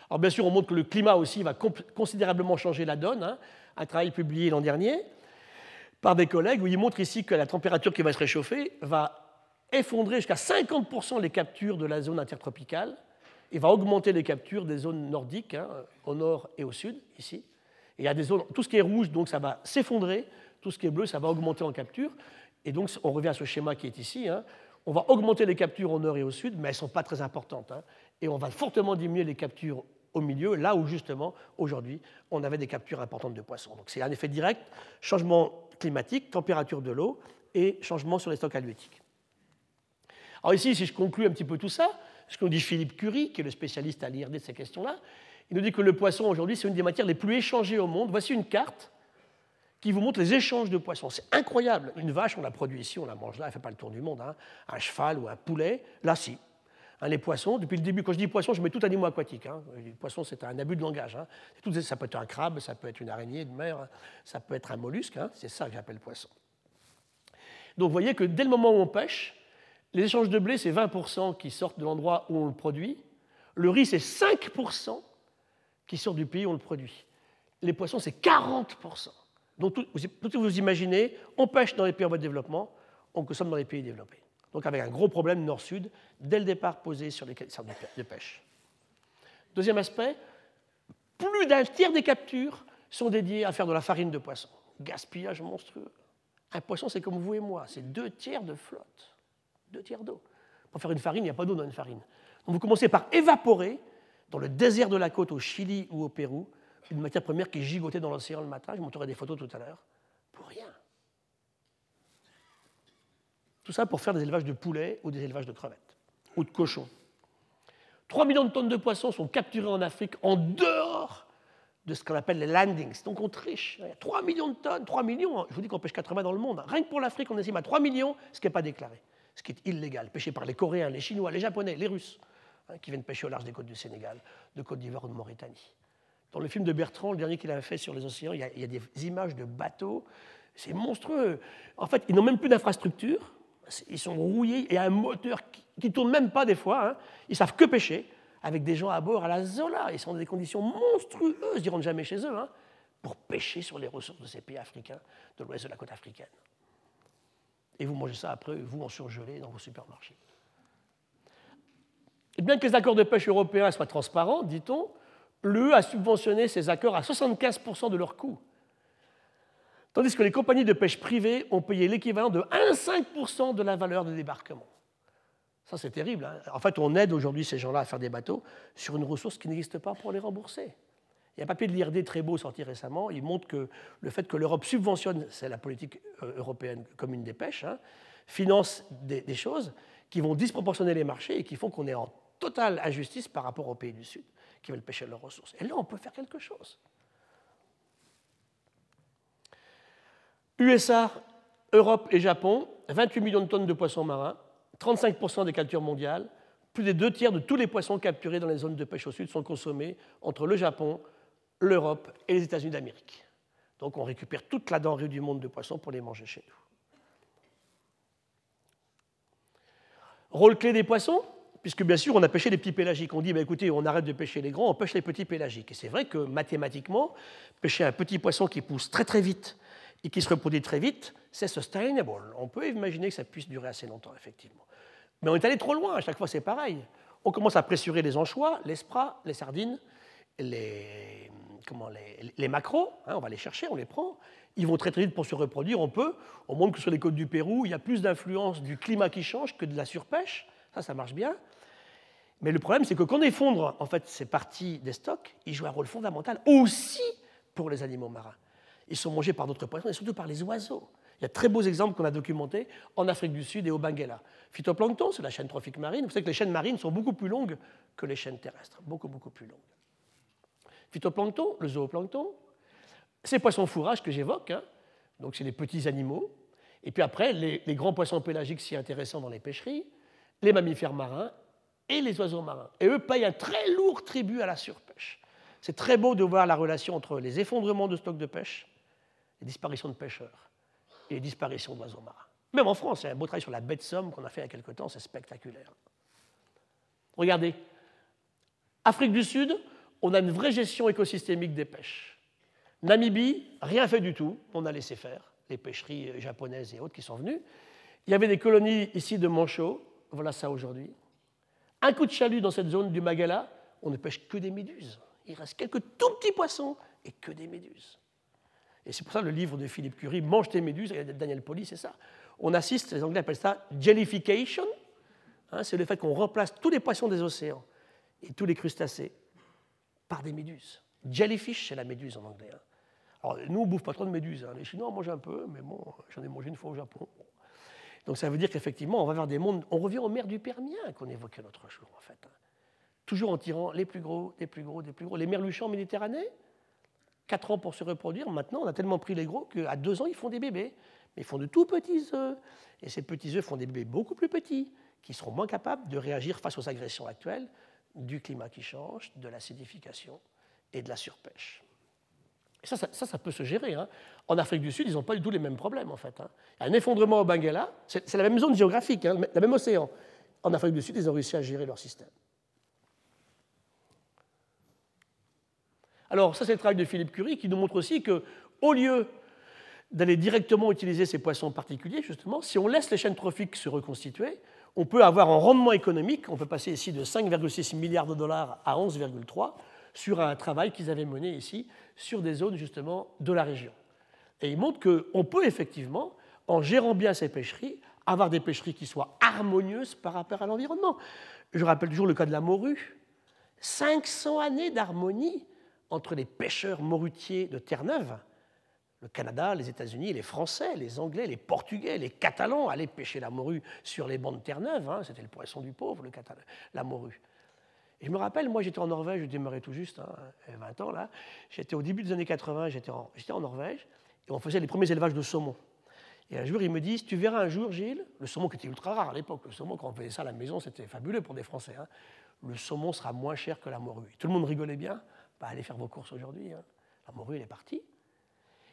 Alors, bien sûr, on montre que le climat aussi va considérablement changer la donne. Hein. Un travail publié l'an dernier par des collègues où ils montrent ici que la température qui va se réchauffer va effondrer jusqu'à 50% les captures de la zone intertropicale et va augmenter les captures des zones nordiques, hein, au nord et au sud, ici. Il y a des zones, tout ce qui est rouge, donc ça va s'effondrer, tout ce qui est bleu, ça va augmenter en capture. Et donc, on revient à ce schéma qui est ici. Hein. On va augmenter les captures au nord et au sud, mais elles ne sont pas très importantes. Hein. Et on va fortement diminuer les captures au milieu, là où justement, aujourd'hui, on avait des captures importantes de poissons. Donc c'est un effet direct, changement climatique, température de l'eau et changement sur les stocks halieutiques. Alors ici, si je conclue un petit peu tout ça, ce qu'on dit Philippe Curie, qui est le spécialiste à l'IRD de ces questions-là, il nous dit que le poisson aujourd'hui, c'est une des matières les plus échangées au monde. Voici une carte qui vous montre les échanges de poissons. C'est incroyable. Une vache, on la produit ici, on la mange là, elle ne fait pas le tour du monde. Hein. Un cheval ou un poulet, là, si. Hein, les poissons, depuis le début, quand je dis poisson, je mets tout animaux aquatique. Hein. Les poissons, c'est un abus de langage. Hein. Ça peut être un crabe, ça peut être une araignée de mer, ça peut être un mollusque. C'est ça que j'appelle poisson. Donc vous voyez que dès le moment où on pêche, les échanges de blé, c'est 20% qui sortent de l'endroit où on le produit. Le riz, c'est 5% qui sort du pays on le produit. Les poissons, c'est 40%. Donc tout, vous, vous imaginez, on pêche dans les pays en voie de développement, on consomme dans les pays développés donc avec un gros problème nord-sud, dès le départ posé sur les sortes de pêche. Deuxième aspect, plus d'un tiers des captures sont dédiées à faire de la farine de poisson. Gaspillage monstrueux. Un poisson, c'est comme vous et moi, c'est deux tiers de flotte, deux tiers d'eau. Pour faire une farine, il n'y a pas d'eau dans une farine. Donc vous commencez par évaporer, dans le désert de la côte au Chili ou au Pérou, une matière première qui gigotait dans l'océan le matin, je montrerai des photos tout à l'heure, pour rien. Tout ça pour faire des élevages de poulets ou des élevages de crevettes ou de cochons. 3 millions de tonnes de poissons sont capturées en Afrique en dehors de ce qu'on appelle les landings. Donc on triche. 3 millions de tonnes, 3 millions, hein. je vous dis qu'on pêche 80 dans le monde. Rien que pour l'Afrique, on estime à 3 millions, ce qui n'est pas déclaré, ce qui est illégal, pêché par les Coréens, les Chinois, les Japonais, les Russes, hein, qui viennent pêcher au large des côtes du Sénégal, de Côte d'Ivoire ou de Mauritanie. Dans le film de Bertrand, le dernier qu'il avait fait sur les océans, il y a, a des images de bateaux. C'est monstrueux. En fait, ils n'ont même plus d'infrastructure. Ils sont rouillés. Il y a un moteur qui ne tourne même pas des fois. Hein. Ils savent que pêcher avec des gens à bord à la Zola. Ils sont dans des conditions monstrueuses, ils ne jamais chez eux, hein, pour pêcher sur les ressources de ces pays africains, de l'ouest de la côte africaine. Et vous mangez ça après, vous, en surgelé dans vos supermarchés. Et bien que les accords de pêche européens soient transparents, dit-on, l'UE a subventionné ces accords à 75% de leur coût. Tandis que les compagnies de pêche privées ont payé l'équivalent de 1,5% de la valeur de débarquement. Ça, c'est terrible. Hein. en fait, on aide aujourd'hui ces gens-là à faire des bateaux sur une ressource qui n'existe pas pour les rembourser. Il y a un papier de l'IRD très beau sorti récemment. Il montre que le fait que l'Europe subventionne, c'est la politique euh, européenne commune des pêches, hein, finance des, choses qui vont disproportionner les marchés et qui font qu'on est en totale injustice par rapport aux pays du Sud qui veulent pêcher leurs ressources. Et là, on peut faire quelque chose. USA, Europe et Japon, 28 millions de tonnes de poissons marins, 35% des captures mondiales, plus des deux tiers de tous les poissons capturés dans les zones de pêche au sud sont consommés entre le Japon, l'Europe et les États-Unis d'Amérique. Donc on récupère toute la denrée du monde de poissons pour les manger chez nous. Rôle clé des poissons, puisque bien sûr on a pêché les petits pélagiques. On dit, bah, écoutez, on arrête de pêcher les grands, on pêche les petits pélagiques. Et c'est vrai que mathématiquement, pêcher un petit poisson qui pousse très très vite et qui se reproduit très vite, c'est sustainable. On peut imaginer que ça puisse durer assez longtemps, effectivement. Mais on est allé trop loin, à chaque fois c'est pareil. On commence à pressurer les anchois, les spras, les sardines, les, comment, les, les macros, hein, on va les chercher, on les prend. Ils vont très très vite pour se reproduire, on peut. On montre que sur les côtes du Pérou, il y a plus d'influence du climat qui change que de la surpêche. Ça, ça marche bien. Mais le problème, c'est que quand on effondre en fait, ces parties des stocks, ils jouent un rôle fondamental aussi pour les animaux marins. Ils sont mangés par d'autres poissons et surtout par les oiseaux. Il y a de très beaux exemples qu'on a documentés en Afrique du Sud et au Benguela. Phytoplancton, c'est la chaîne trophique marine. Vous savez que les chaînes marines sont beaucoup plus longues que les chaînes terrestres, beaucoup, beaucoup plus longues. Phytoplancton, le zooplancton, ces poissons fourrages que j'évoque, hein. donc c'est les petits animaux. Et puis après, les, les, grands poissons pélagiques si intéressants dans les pêcheries, les mammifères marins et les oiseaux marins. Et eux payent un très lourd tribut à la surpêche. C'est très beau de voir la relation entre les effondrements de stocks de pêche, les disparitions de pêcheurs et les disparitions d'oiseaux marins. Même en France, il y a un beau travail sur la baie de Somme qu'on a fait il y a quelque temps, c'est spectaculaire. Regardez, Afrique du Sud, on a une vraie gestion écosystémique des pêches. Namibie, rien fait du tout, on a laissé faire, les pêcheries japonaises et autres qui sont venues. Il y avait des colonies ici de manchots, voilà ça aujourd'hui. Un coup de chalut dans cette zone du Magala, on ne pêche que des méduses. Il reste quelques tout petits poissons et que des méduses. Et c'est pour ça que le livre de Philippe Curie, Mange tes méduses, et Daniel Poli, c'est ça. On assiste, les Anglais appellent ça jellification, hein, c'est le fait qu'on remplace tous les poissons des océans et tous les crustacés par des méduses. Jellyfish, c'est la méduse en anglais. Hein. Alors, nous, on ne bouffe pas trop de méduses. Hein. Les Chinois en mangent un peu, mais bon, j'en ai mangé une fois au Japon. Donc ça veut dire qu'effectivement, on va vers des mondes. On revient aux mers du Permien qu'on évoquait l'autre jour, en fait. Toujours en tirant les plus gros, les plus gros, les plus gros. Les merluchants méditerranéens, 4 ans pour se reproduire. Maintenant, on a tellement pris les gros qu'à 2 ans, ils font des bébés. Mais ils font de tout petits œufs. Et ces petits œufs font des bébés beaucoup plus petits, qui seront moins capables de réagir face aux agressions actuelles du climat qui change, de l'acidification et de la surpêche. Ça, ça, ça, peut se gérer. Hein. En Afrique du Sud, ils n'ont pas du tout les mêmes problèmes, en fait. Hein. Un effondrement au Benguela, c'est la même zone géographique, hein, le même océan. En Afrique du Sud, ils ont réussi à gérer leur système. Alors, ça, c'est le travail de Philippe Curie qui nous montre aussi qu'au lieu d'aller directement utiliser ces poissons particuliers, justement, si on laisse les chaînes trophiques se reconstituer, on peut avoir un rendement économique, on peut passer ici de 5,6 milliards de dollars à 11,3 sur un travail qu'ils avaient mené ici sur des zones justement de la région. Et il montre qu'on peut effectivement, en gérant bien ces pêcheries, avoir des pêcheries qui soient harmonieuses par rapport à l'environnement. Je rappelle toujours le cas de la morue. 500 années d'harmonie entre les pêcheurs morutiers de Terre-Neuve, Le Canada, les États-Unis, les Français, les Anglais, les Portugais, les Catalans allaient pêcher la morue sur les bancs de Terre-Neuve. Hein. C'était le poisson du pauvre, le la morue. Et je me rappelle, moi j'étais en Norvège, je démarrais tout juste, 20 hein, ans là. J'étais au début des années 80, j'étais en, Norvège, et on faisait les premiers élevages de saumon. Et un jour, ils me disent Tu verras un jour, Gilles, le saumon qui était ultra rare à l'époque, le saumon, quand on faisait ça à la maison, c'était fabuleux pour des Français. Hein. Le saumon sera moins cher que la morue. tout le monde rigolait bien. Bah, allez faire vos courses aujourd'hui. Hein. La morue, elle est partie.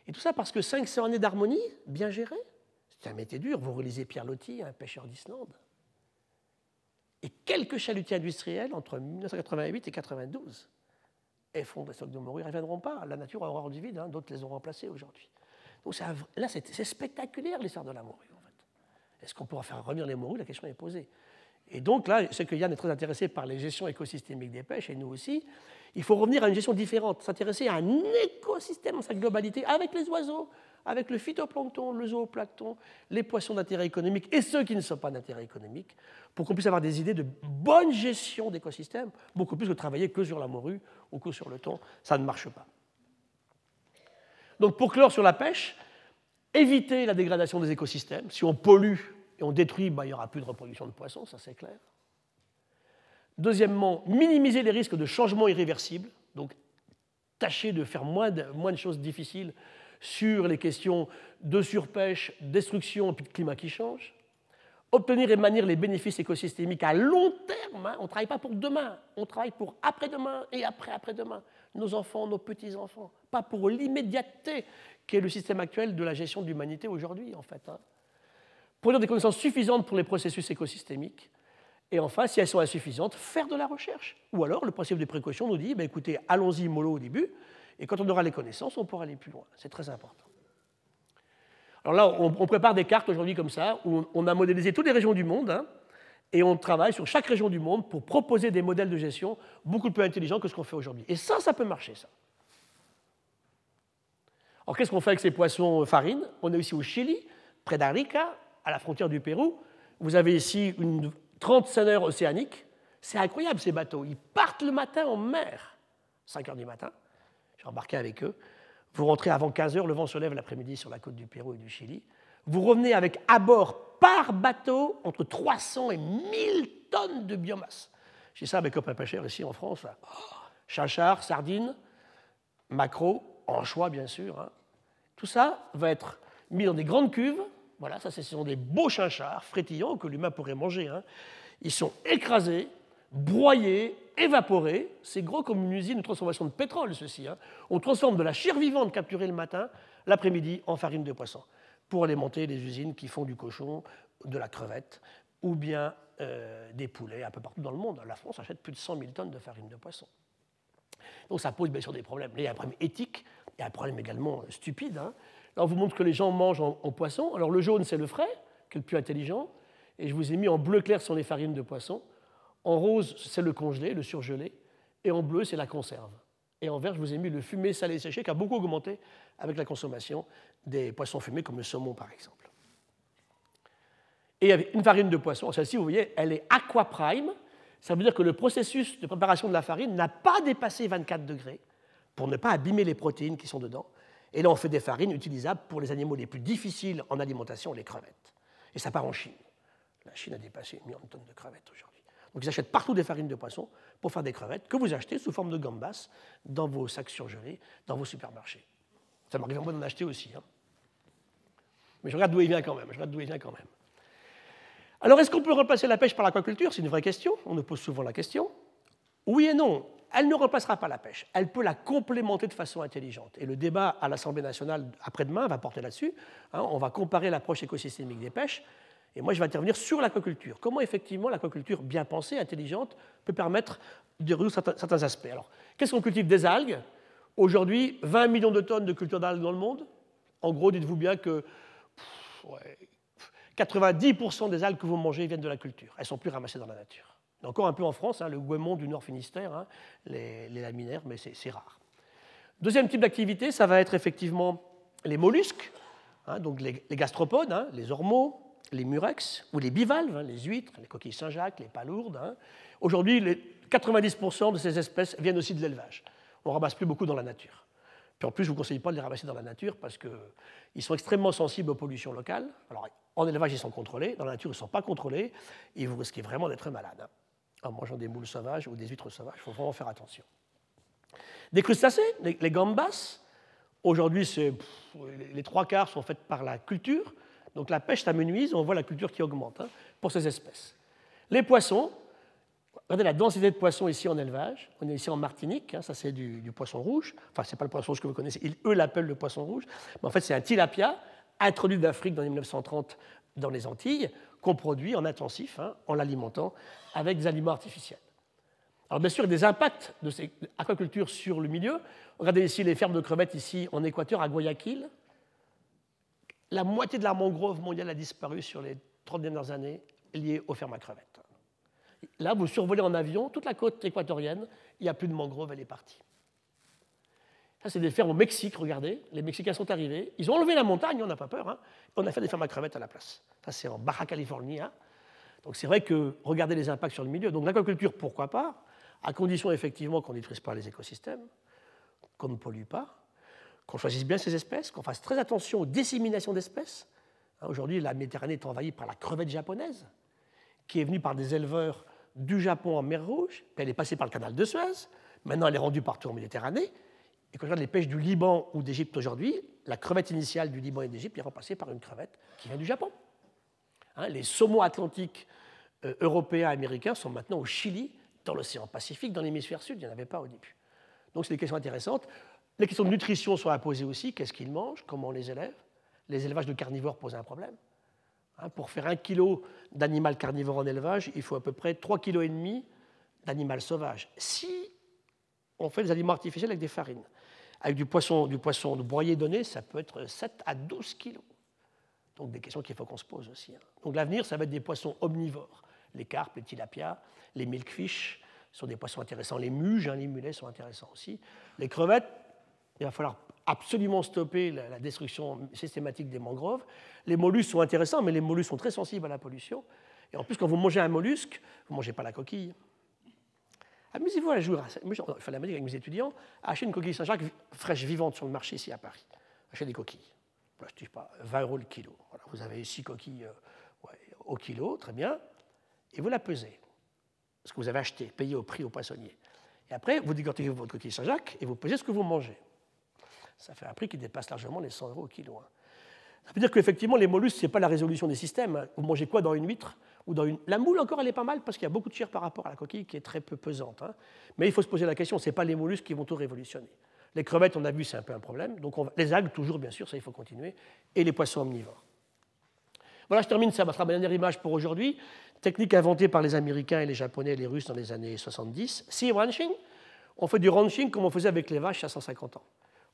Et tout ça parce que 500 années d'harmonie, bien gérées. C'était un métier dur. Vous relisez Pierre Loti, un pêcheur d'Islande. Et quelques chalutiers industriels entre 1988 et 1992 effondrent les stocks de morue. Ils ne reviendront pas. La nature aura rendu vide. Hein. D'autres les ont remplacés aujourd'hui. Donc là, c'est spectaculaire l'histoire de la morue. En fait. Est-ce qu'on pourra faire revenir les morues? La question est posée. Et donc là, c'est que Yann est très intéressé par les gestions écosystémiques des pêches, et nous aussi. Il faut revenir à une gestion différente, s'intéresser à un écosystème dans sa globalité, avec les oiseaux, avec le phytoplancton, le zooplancton, les poissons d'intérêt économique et ceux qui ne sont pas d'intérêt économique, pour qu'on puisse avoir des idées de bonne gestion d'écosystèmes, beaucoup plus que travailler que sur la morue ou que sur le thon. Ça ne marche pas. Donc pour clore sur la pêche, éviter la dégradation des écosystèmes. Si on pollue et on détruit, bah, il n'y aura plus de reproduction de poissons, ça c'est clair. Deuxièmement, minimiser les risques de changements irréversibles, donc tâcher de faire moins de choses difficiles sur les questions de surpêche, destruction et puis de climat qui change. Obtenir et maintenir les bénéfices écosystémiques à long terme. Hein. On ne travaille pas pour demain, on travaille pour après-demain et après-après-demain nos enfants, nos petits-enfants, pas pour l'immédiateté qui est le système actuel de la gestion de l'humanité aujourd'hui, en fait. Hein. Produire des connaissances suffisantes pour les processus écosystémiques. Et enfin, si elles sont insuffisantes, faire de la recherche. Ou alors, le principe de précaution nous dit, ben, écoutez, allons-y mollo au début, et quand on aura les connaissances, on pourra aller plus loin. C'est très important. Alors là, on, prépare des cartes aujourd'hui comme ça, où on a modélisé toutes les régions du monde, hein, et on travaille sur chaque région du monde pour proposer des modèles de gestion beaucoup plus intelligents que ce qu'on fait aujourd'hui. Et ça, ça peut marcher, ça. Alors qu'est-ce qu'on fait avec ces poissons farines On est ici au Chili, près d'Arica, à la frontière du Pérou. Vous avez ici une 30 seineurs océaniques. C'est incroyable ces bateaux. Ils partent le matin en mer, 5 heures du matin. J'ai embarqué avec eux. Vous rentrez avant 15 heures, le vent se lève l'après-midi sur la côte du Pérou et du Chili. Vous revenez avec à bord par bateau entre 300 et 1000 tonnes de biomasse. J'ai ça avec copains pêcheurs ici en France. Oh, sardines, maquereau, anchois bien sûr. Hein. Tout ça va être mis dans des grandes cuves. Voilà, ça ce sont des beaux chachards frétillants que l'humain pourrait manger. Hein. Ils sont écrasés, broyés, évaporés. C'est gros comme une usine de transformation de pétrole, ceci. Hein. On transforme de la chair vivante capturée le matin, l'après-midi, en farine de poisson pour alimenter les usines qui font du cochon, de la crevette ou bien euh, des poulets un peu partout dans le monde. La France achète plus de 100 000 tonnes de farine de poisson. Donc ça pose bien sûr des problèmes. il y a un problème éthique, il y a un problème également euh, stupide. Hein. Là, on vous montre que les gens mangent en, poisson. Alors le jaune, c'est le frais, qui est le plus intelligent. Et je vous ai mis en bleu clair sur les farines de poisson. En rose, c'est le congelé, le surgelé. Et en bleu, c'est la conserve. Et en vert, je vous ai mis le fumé salé séché qui a beaucoup augmenté avec la consommation des poissons fumés comme le saumon par exemple. Et avec une farine de poisson, celle-ci, vous voyez, elle est aquaprime. Ça veut dire que le processus de préparation de la farine n'a pas dépassé 24 degrés pour ne pas abîmer les protéines qui sont dedans. Et là, on fait des farines utilisables pour les animaux les plus difficiles en alimentation, les crevettes. Et ça part en Chine. La Chine a dépassé une million de tonnes de crevettes aujourd'hui. Donc ils achètent partout des farines de poisson pour faire des crevettes que vous achetez sous forme de gambas dans vos sacs surgelés, dans vos supermarchés. Ça m'arrive à moi d'en acheter aussi. Hein. Mais je regarde d'où il vient quand même. Je regarde d'où il vient quand même. Alors, est-ce qu'on peut remplacer la pêche par l'aquaculture? C'est une vraie question. On nous pose souvent la question. Oui et non. Elle ne remplacera pas la pêche. Elle peut la complémenter de façon intelligente. Et le débat à l'Assemblée nationale après-demain va porter là-dessus. Hein. on va comparer l'approche écosystémique des pêches. Et moi, je vais intervenir sur l'aquaculture. Comment, effectivement, l'aquaculture bien pensée, intelligente, peut permettre de résoudre certains, aspects. Alors, qu'est-ce qu'on cultive Des algues. Aujourd'hui, 20 millions de tonnes de culture d'algues dans le monde. En gros, dites-vous bien que 90% des algues que vous mangez viennent de la culture. Elles ne sont plus ramassées dans la nature. Encore un peu en France, hein, le goémon du Nord Finistère, hein, les, laminaires, mais c'est rare. Deuxième type d'activité, ça va être effectivement les mollusques, hein, donc les, gastropodes, les ormeaux, les murex ou les bivalves, les huîtres, les coquilles Saint-Jacques, les palourdes. Aujourd'hui, 90% de ces espèces viennent aussi de l'élevage on ne ramasse plus beaucoup dans la nature. Puis en plus, je ne vous conseille pas de les ramasser dans la nature parce qu'ils sont extrêmement sensibles aux pollutions locales. Alors, en élevage, ils sont contrôlés. Dans la nature, ils ne sont pas contrôlés. Et vous risquez vraiment d'être malade hein, en mangeant des moules sauvages ou des huîtres sauvages. Il faut vraiment faire attention. Des crustacés, les, gambas. Aujourd'hui, les trois quarts sont faits par la culture. Donc la pêche s'amenuise, on voit la culture qui augmente hein, pour ces espèces. Les poissons, regardez la densité de poissons ici en élevage. On est ici en Martinique, hein, ça c'est du, poisson rouge. Enfin, ce n'est pas le poisson rouge que vous connaissez, eux l'appellent le poisson rouge. Mais en fait, c'est un tilapia introduit d'Afrique dans les 1930 dans les Antilles, qu'on produit en intensif, hein, en l'alimentant avec des aliments artificiels. Alors bien sûr, il y a des impacts de ces aquacultures sur le milieu. Regardez ici les fermes de crevettes ici en Équateur, à Guayaquil. La moitié de la mangrove mondiale a disparu sur les 30 dernières années liées aux fermes à crevettes. Là, vous survolez en avion toute la côte équatorienne, il n'y a plus de mangrove, elle est partie. Ça, c'est des fermes au Mexique, regardez. Les Mexicains sont arrivés. Ils ont enlevé la montagne, on n'a pas peur. Hein. On a fait des fermes à crevettes à la place. Ça, c'est en Baja California. Donc, c'est vrai que regardez les impacts sur le milieu. Donc, l'aquaculture, pourquoi pas? À condition, effectivement, qu'on ne détruise pas les écosystèmes, qu'on ne pollue pas, qu'on choisisse bien ces espèces, qu'on fasse très attention aux disséminations d'espèces. Hein, aujourd'hui, la Méditerranée est envahie par la crevette japonaise, qui est venue par des éleveurs du Japon en mer Rouge, puis elle est passée par le canal de Suez. Maintenant, elle est rendue partout en Méditerranée. Et quand on regarde les pêches du Liban ou d'Égypte aujourd'hui, la crevette initiale du Liban et d'Égypte est remplacée par une crevette qui vient du Japon. Hein, les saumons atlantiques euh, européens et américains sont maintenant au Chili, dans l'océan Pacifique, dans l'hémisphère sud. Il n'y en avait pas au début. Donc c'est des questions intéressantes. Les questions de nutrition sont à poser aussi. Qu'est-ce qu'ils mangent? Comment on les élève Les élevages de carnivores posent un problème. Hein, pour faire un kilo d'animal carnivore en élevage, il faut à peu près 3,5 kg d'animal sauvage. Si on fait des aliments artificiels avec des farines, avec du poisson, du poisson de broyer donné, ça peut être 7 à 12 kilos. Donc des questions qu'il faut qu'on se pose aussi. Hein. Donc l'avenir, ça va être des poissons omnivores. Les carpes, les tilapias, les milkfish sont des poissons intéressants. Les muges, hein, les mulets sont intéressants aussi. Les crevettes, il va falloir absolument stopper la, destruction systématique des mangroves. Les mollusques sont intéressants, mais les mollusques sont très sensibles à la pollution. Et en plus, quand vous mangez un mollusque, vous ne mangez pas la coquille. Amusez-vous à jouer. Il fallait m'aider avec mes étudiants à acheter une coquille Saint-Jacques fraîche vivante sur le marché ici à Paris. Achetez des coquilles. Je pas, 20 euros le kilo. vous avez 6 coquilles euh, au kilo, très bien. Et vous la pesez. Ce que vous avez acheté, payé au prix au poissonnier. Et après, vous décortiquez votre coquille Saint-Jacques et vous pesez ce que vous mangez. Ça fait un prix qui dépasse largement les 100 euros au kilo. Hein. Ça veut dire qu'effectivement, les mollusques, ce n'est pas la résolution des systèmes. Vous mangez quoi dans une huître ou dans une... La moule, encore, elle est pas mal parce qu'il y a beaucoup de chair par rapport à la coquille qui est très peu pesante. Hein. Mais il faut se poser la question, ce n'est pas les mollusques qui vont tout révolutionner. Les crevettes, on a vu, c'est un peu un problème. Donc les algues, toujours, bien sûr, ça, il faut continuer. Et les poissons omnivores. Voilà, je termine, ça sera ma dernière image pour aujourd'hui. Technique inventée par les Américains et les Japonais et les Russes dans les années 70. Sea ranching. On fait du ranching comme on faisait avec les vaches il y a 150 ans.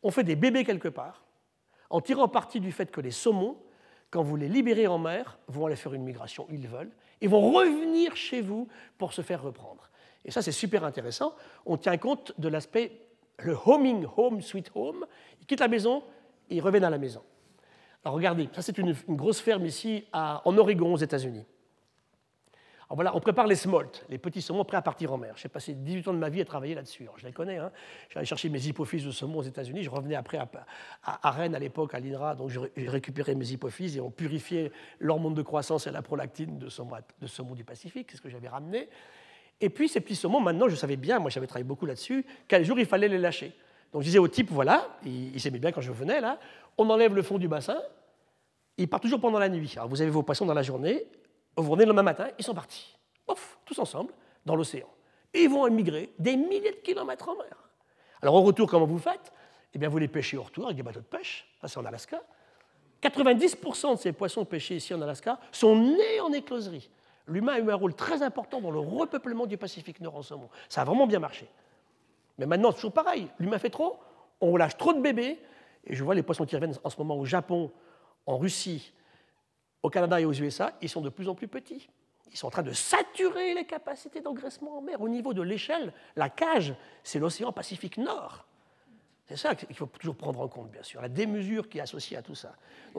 On fait des bébés quelque part, en tirant parti du fait que les saumons, quand vous les libérez en mer, vont aller faire une migration, ils veulent, et vont revenir chez vous pour se faire reprendre. Et ça, c'est super intéressant. On tient compte de l'aspect, le homing, home, sweet home. Ils quittent la maison, et ils reviennent à la maison. Alors regardez, ça c'est une, grosse ferme ici en Oregon, aux États-Unis. Alors voilà, on prépare les smolts, les petits saumons prêts à partir en mer. J'ai passé 18 ans de ma vie à travailler là-dessus. Je les connais. Hein. J'allais chercher mes hypophyses de saumon aux États-Unis. Je revenais après à, Rennes à l'époque, à l'INRA. Donc j'ai récupéré mes hypophyses et on purifiait l'hormone de croissance et la prolactine de saumon, de saumon du Pacifique. C'est ce que j'avais ramené. Et puis ces petits saumons, maintenant, je savais bien, moi j'avais travaillé beaucoup là-dessus, quel jour il fallait les lâcher. Donc je disais au type, voilà, il, il s'aimait bien quand je venais là, on enlève le fond du bassin, il part toujours pendant la nuit. Alors vous avez vos poissons dans la journée, vous revenez le lendemain matin, ils sont partis tous ensemble, dans l'océan. Et ils vont émigrer des milliers de kilomètres en mer. Alors au retour, comment vous faites? Eh bien, vous les pêchez au retour avec des bateaux de pêche, c'est en Alaska. 90% de ces poissons pêchés ici en Alaska sont nés en écloserie. L'humain a eu un rôle très important dans le repeuplement du Pacifique Nord en saumon. Ça a vraiment bien marché. Mais maintenant, c'est toujours pareil. L'humain fait trop, on relâche trop de bébés. Et je vois les poissons qui reviennent en ce moment au Japon, en Russie, au Canada et aux USA, ils sont de plus en plus petits. Ils sont en train de saturer les capacités d'engraissement en mer. Au niveau de l'échelle, la cage, c'est l'océan Pacifique Nord. C'est ça qu'il faut toujours prendre en compte, bien sûr, la démesure qui est associée à tout ça.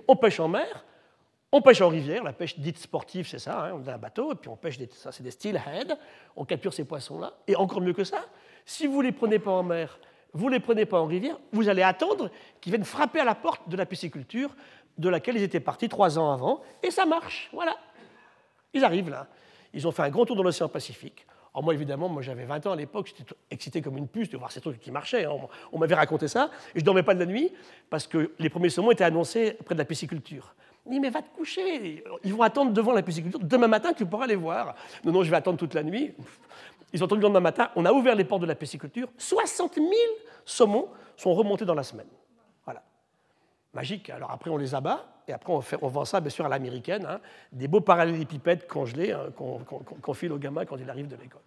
on pêche en mer, on pêche en rivière, la pêche dite sportive, c'est ça, hein, on a un bateau, et puis on pêche, des, ça c'est des steelhead, on capture ces poissons-là. Et encore mieux que ça, si vous ne les prenez pas en mer, vous ne les prenez pas en rivière, vous allez attendre qu'ils viennent frapper à la porte de la pisciculture de laquelle ils étaient partis trois ans avant, et ça marche, voilà. Ils arrivent là. Ils ont fait un grand tour dans l'océan Pacifique. Alors moi, évidemment, moi j'avais 20 ans à l'époque, j'étais excité comme une puce de voir ces trucs qui marchaient. Hein. On m'avait raconté ça, et je dormais pas de la nuit, parce que les premiers saumons étaient annoncés près de la pisciculture. Je dis, mais va te coucher, ils vont attendre devant la pisciculture, demain matin tu pourras les voir. Non, non, je vais attendre toute la nuit. Ils ont attendu le lendemain matin, on a ouvert les portes de la pisciculture, 60 000 saumons sont remontés dans la semaine. Magique. Alors après, on les abat, et après, on, vend ça, bien sûr, à l'américaine, hein, des beaux parallélépipèdes congelés hein, qu'on file au gamin quand il arrive de l'école.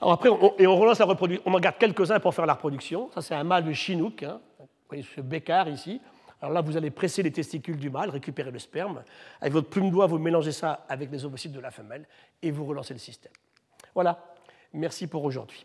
Alors après, on, et on relance la reproduction. On en garde quelques-uns pour faire la reproduction. Ça, c'est un mâle de chinook. Hein. Vous voyez ce bécard ici. Alors là, vous allez presser les testicules du mâle, récupérer le sperme. Avec votre plume doigt, vous mélangez ça avec les ovocytes de la femelle et vous relancez le système. Voilà. Merci pour aujourd'hui.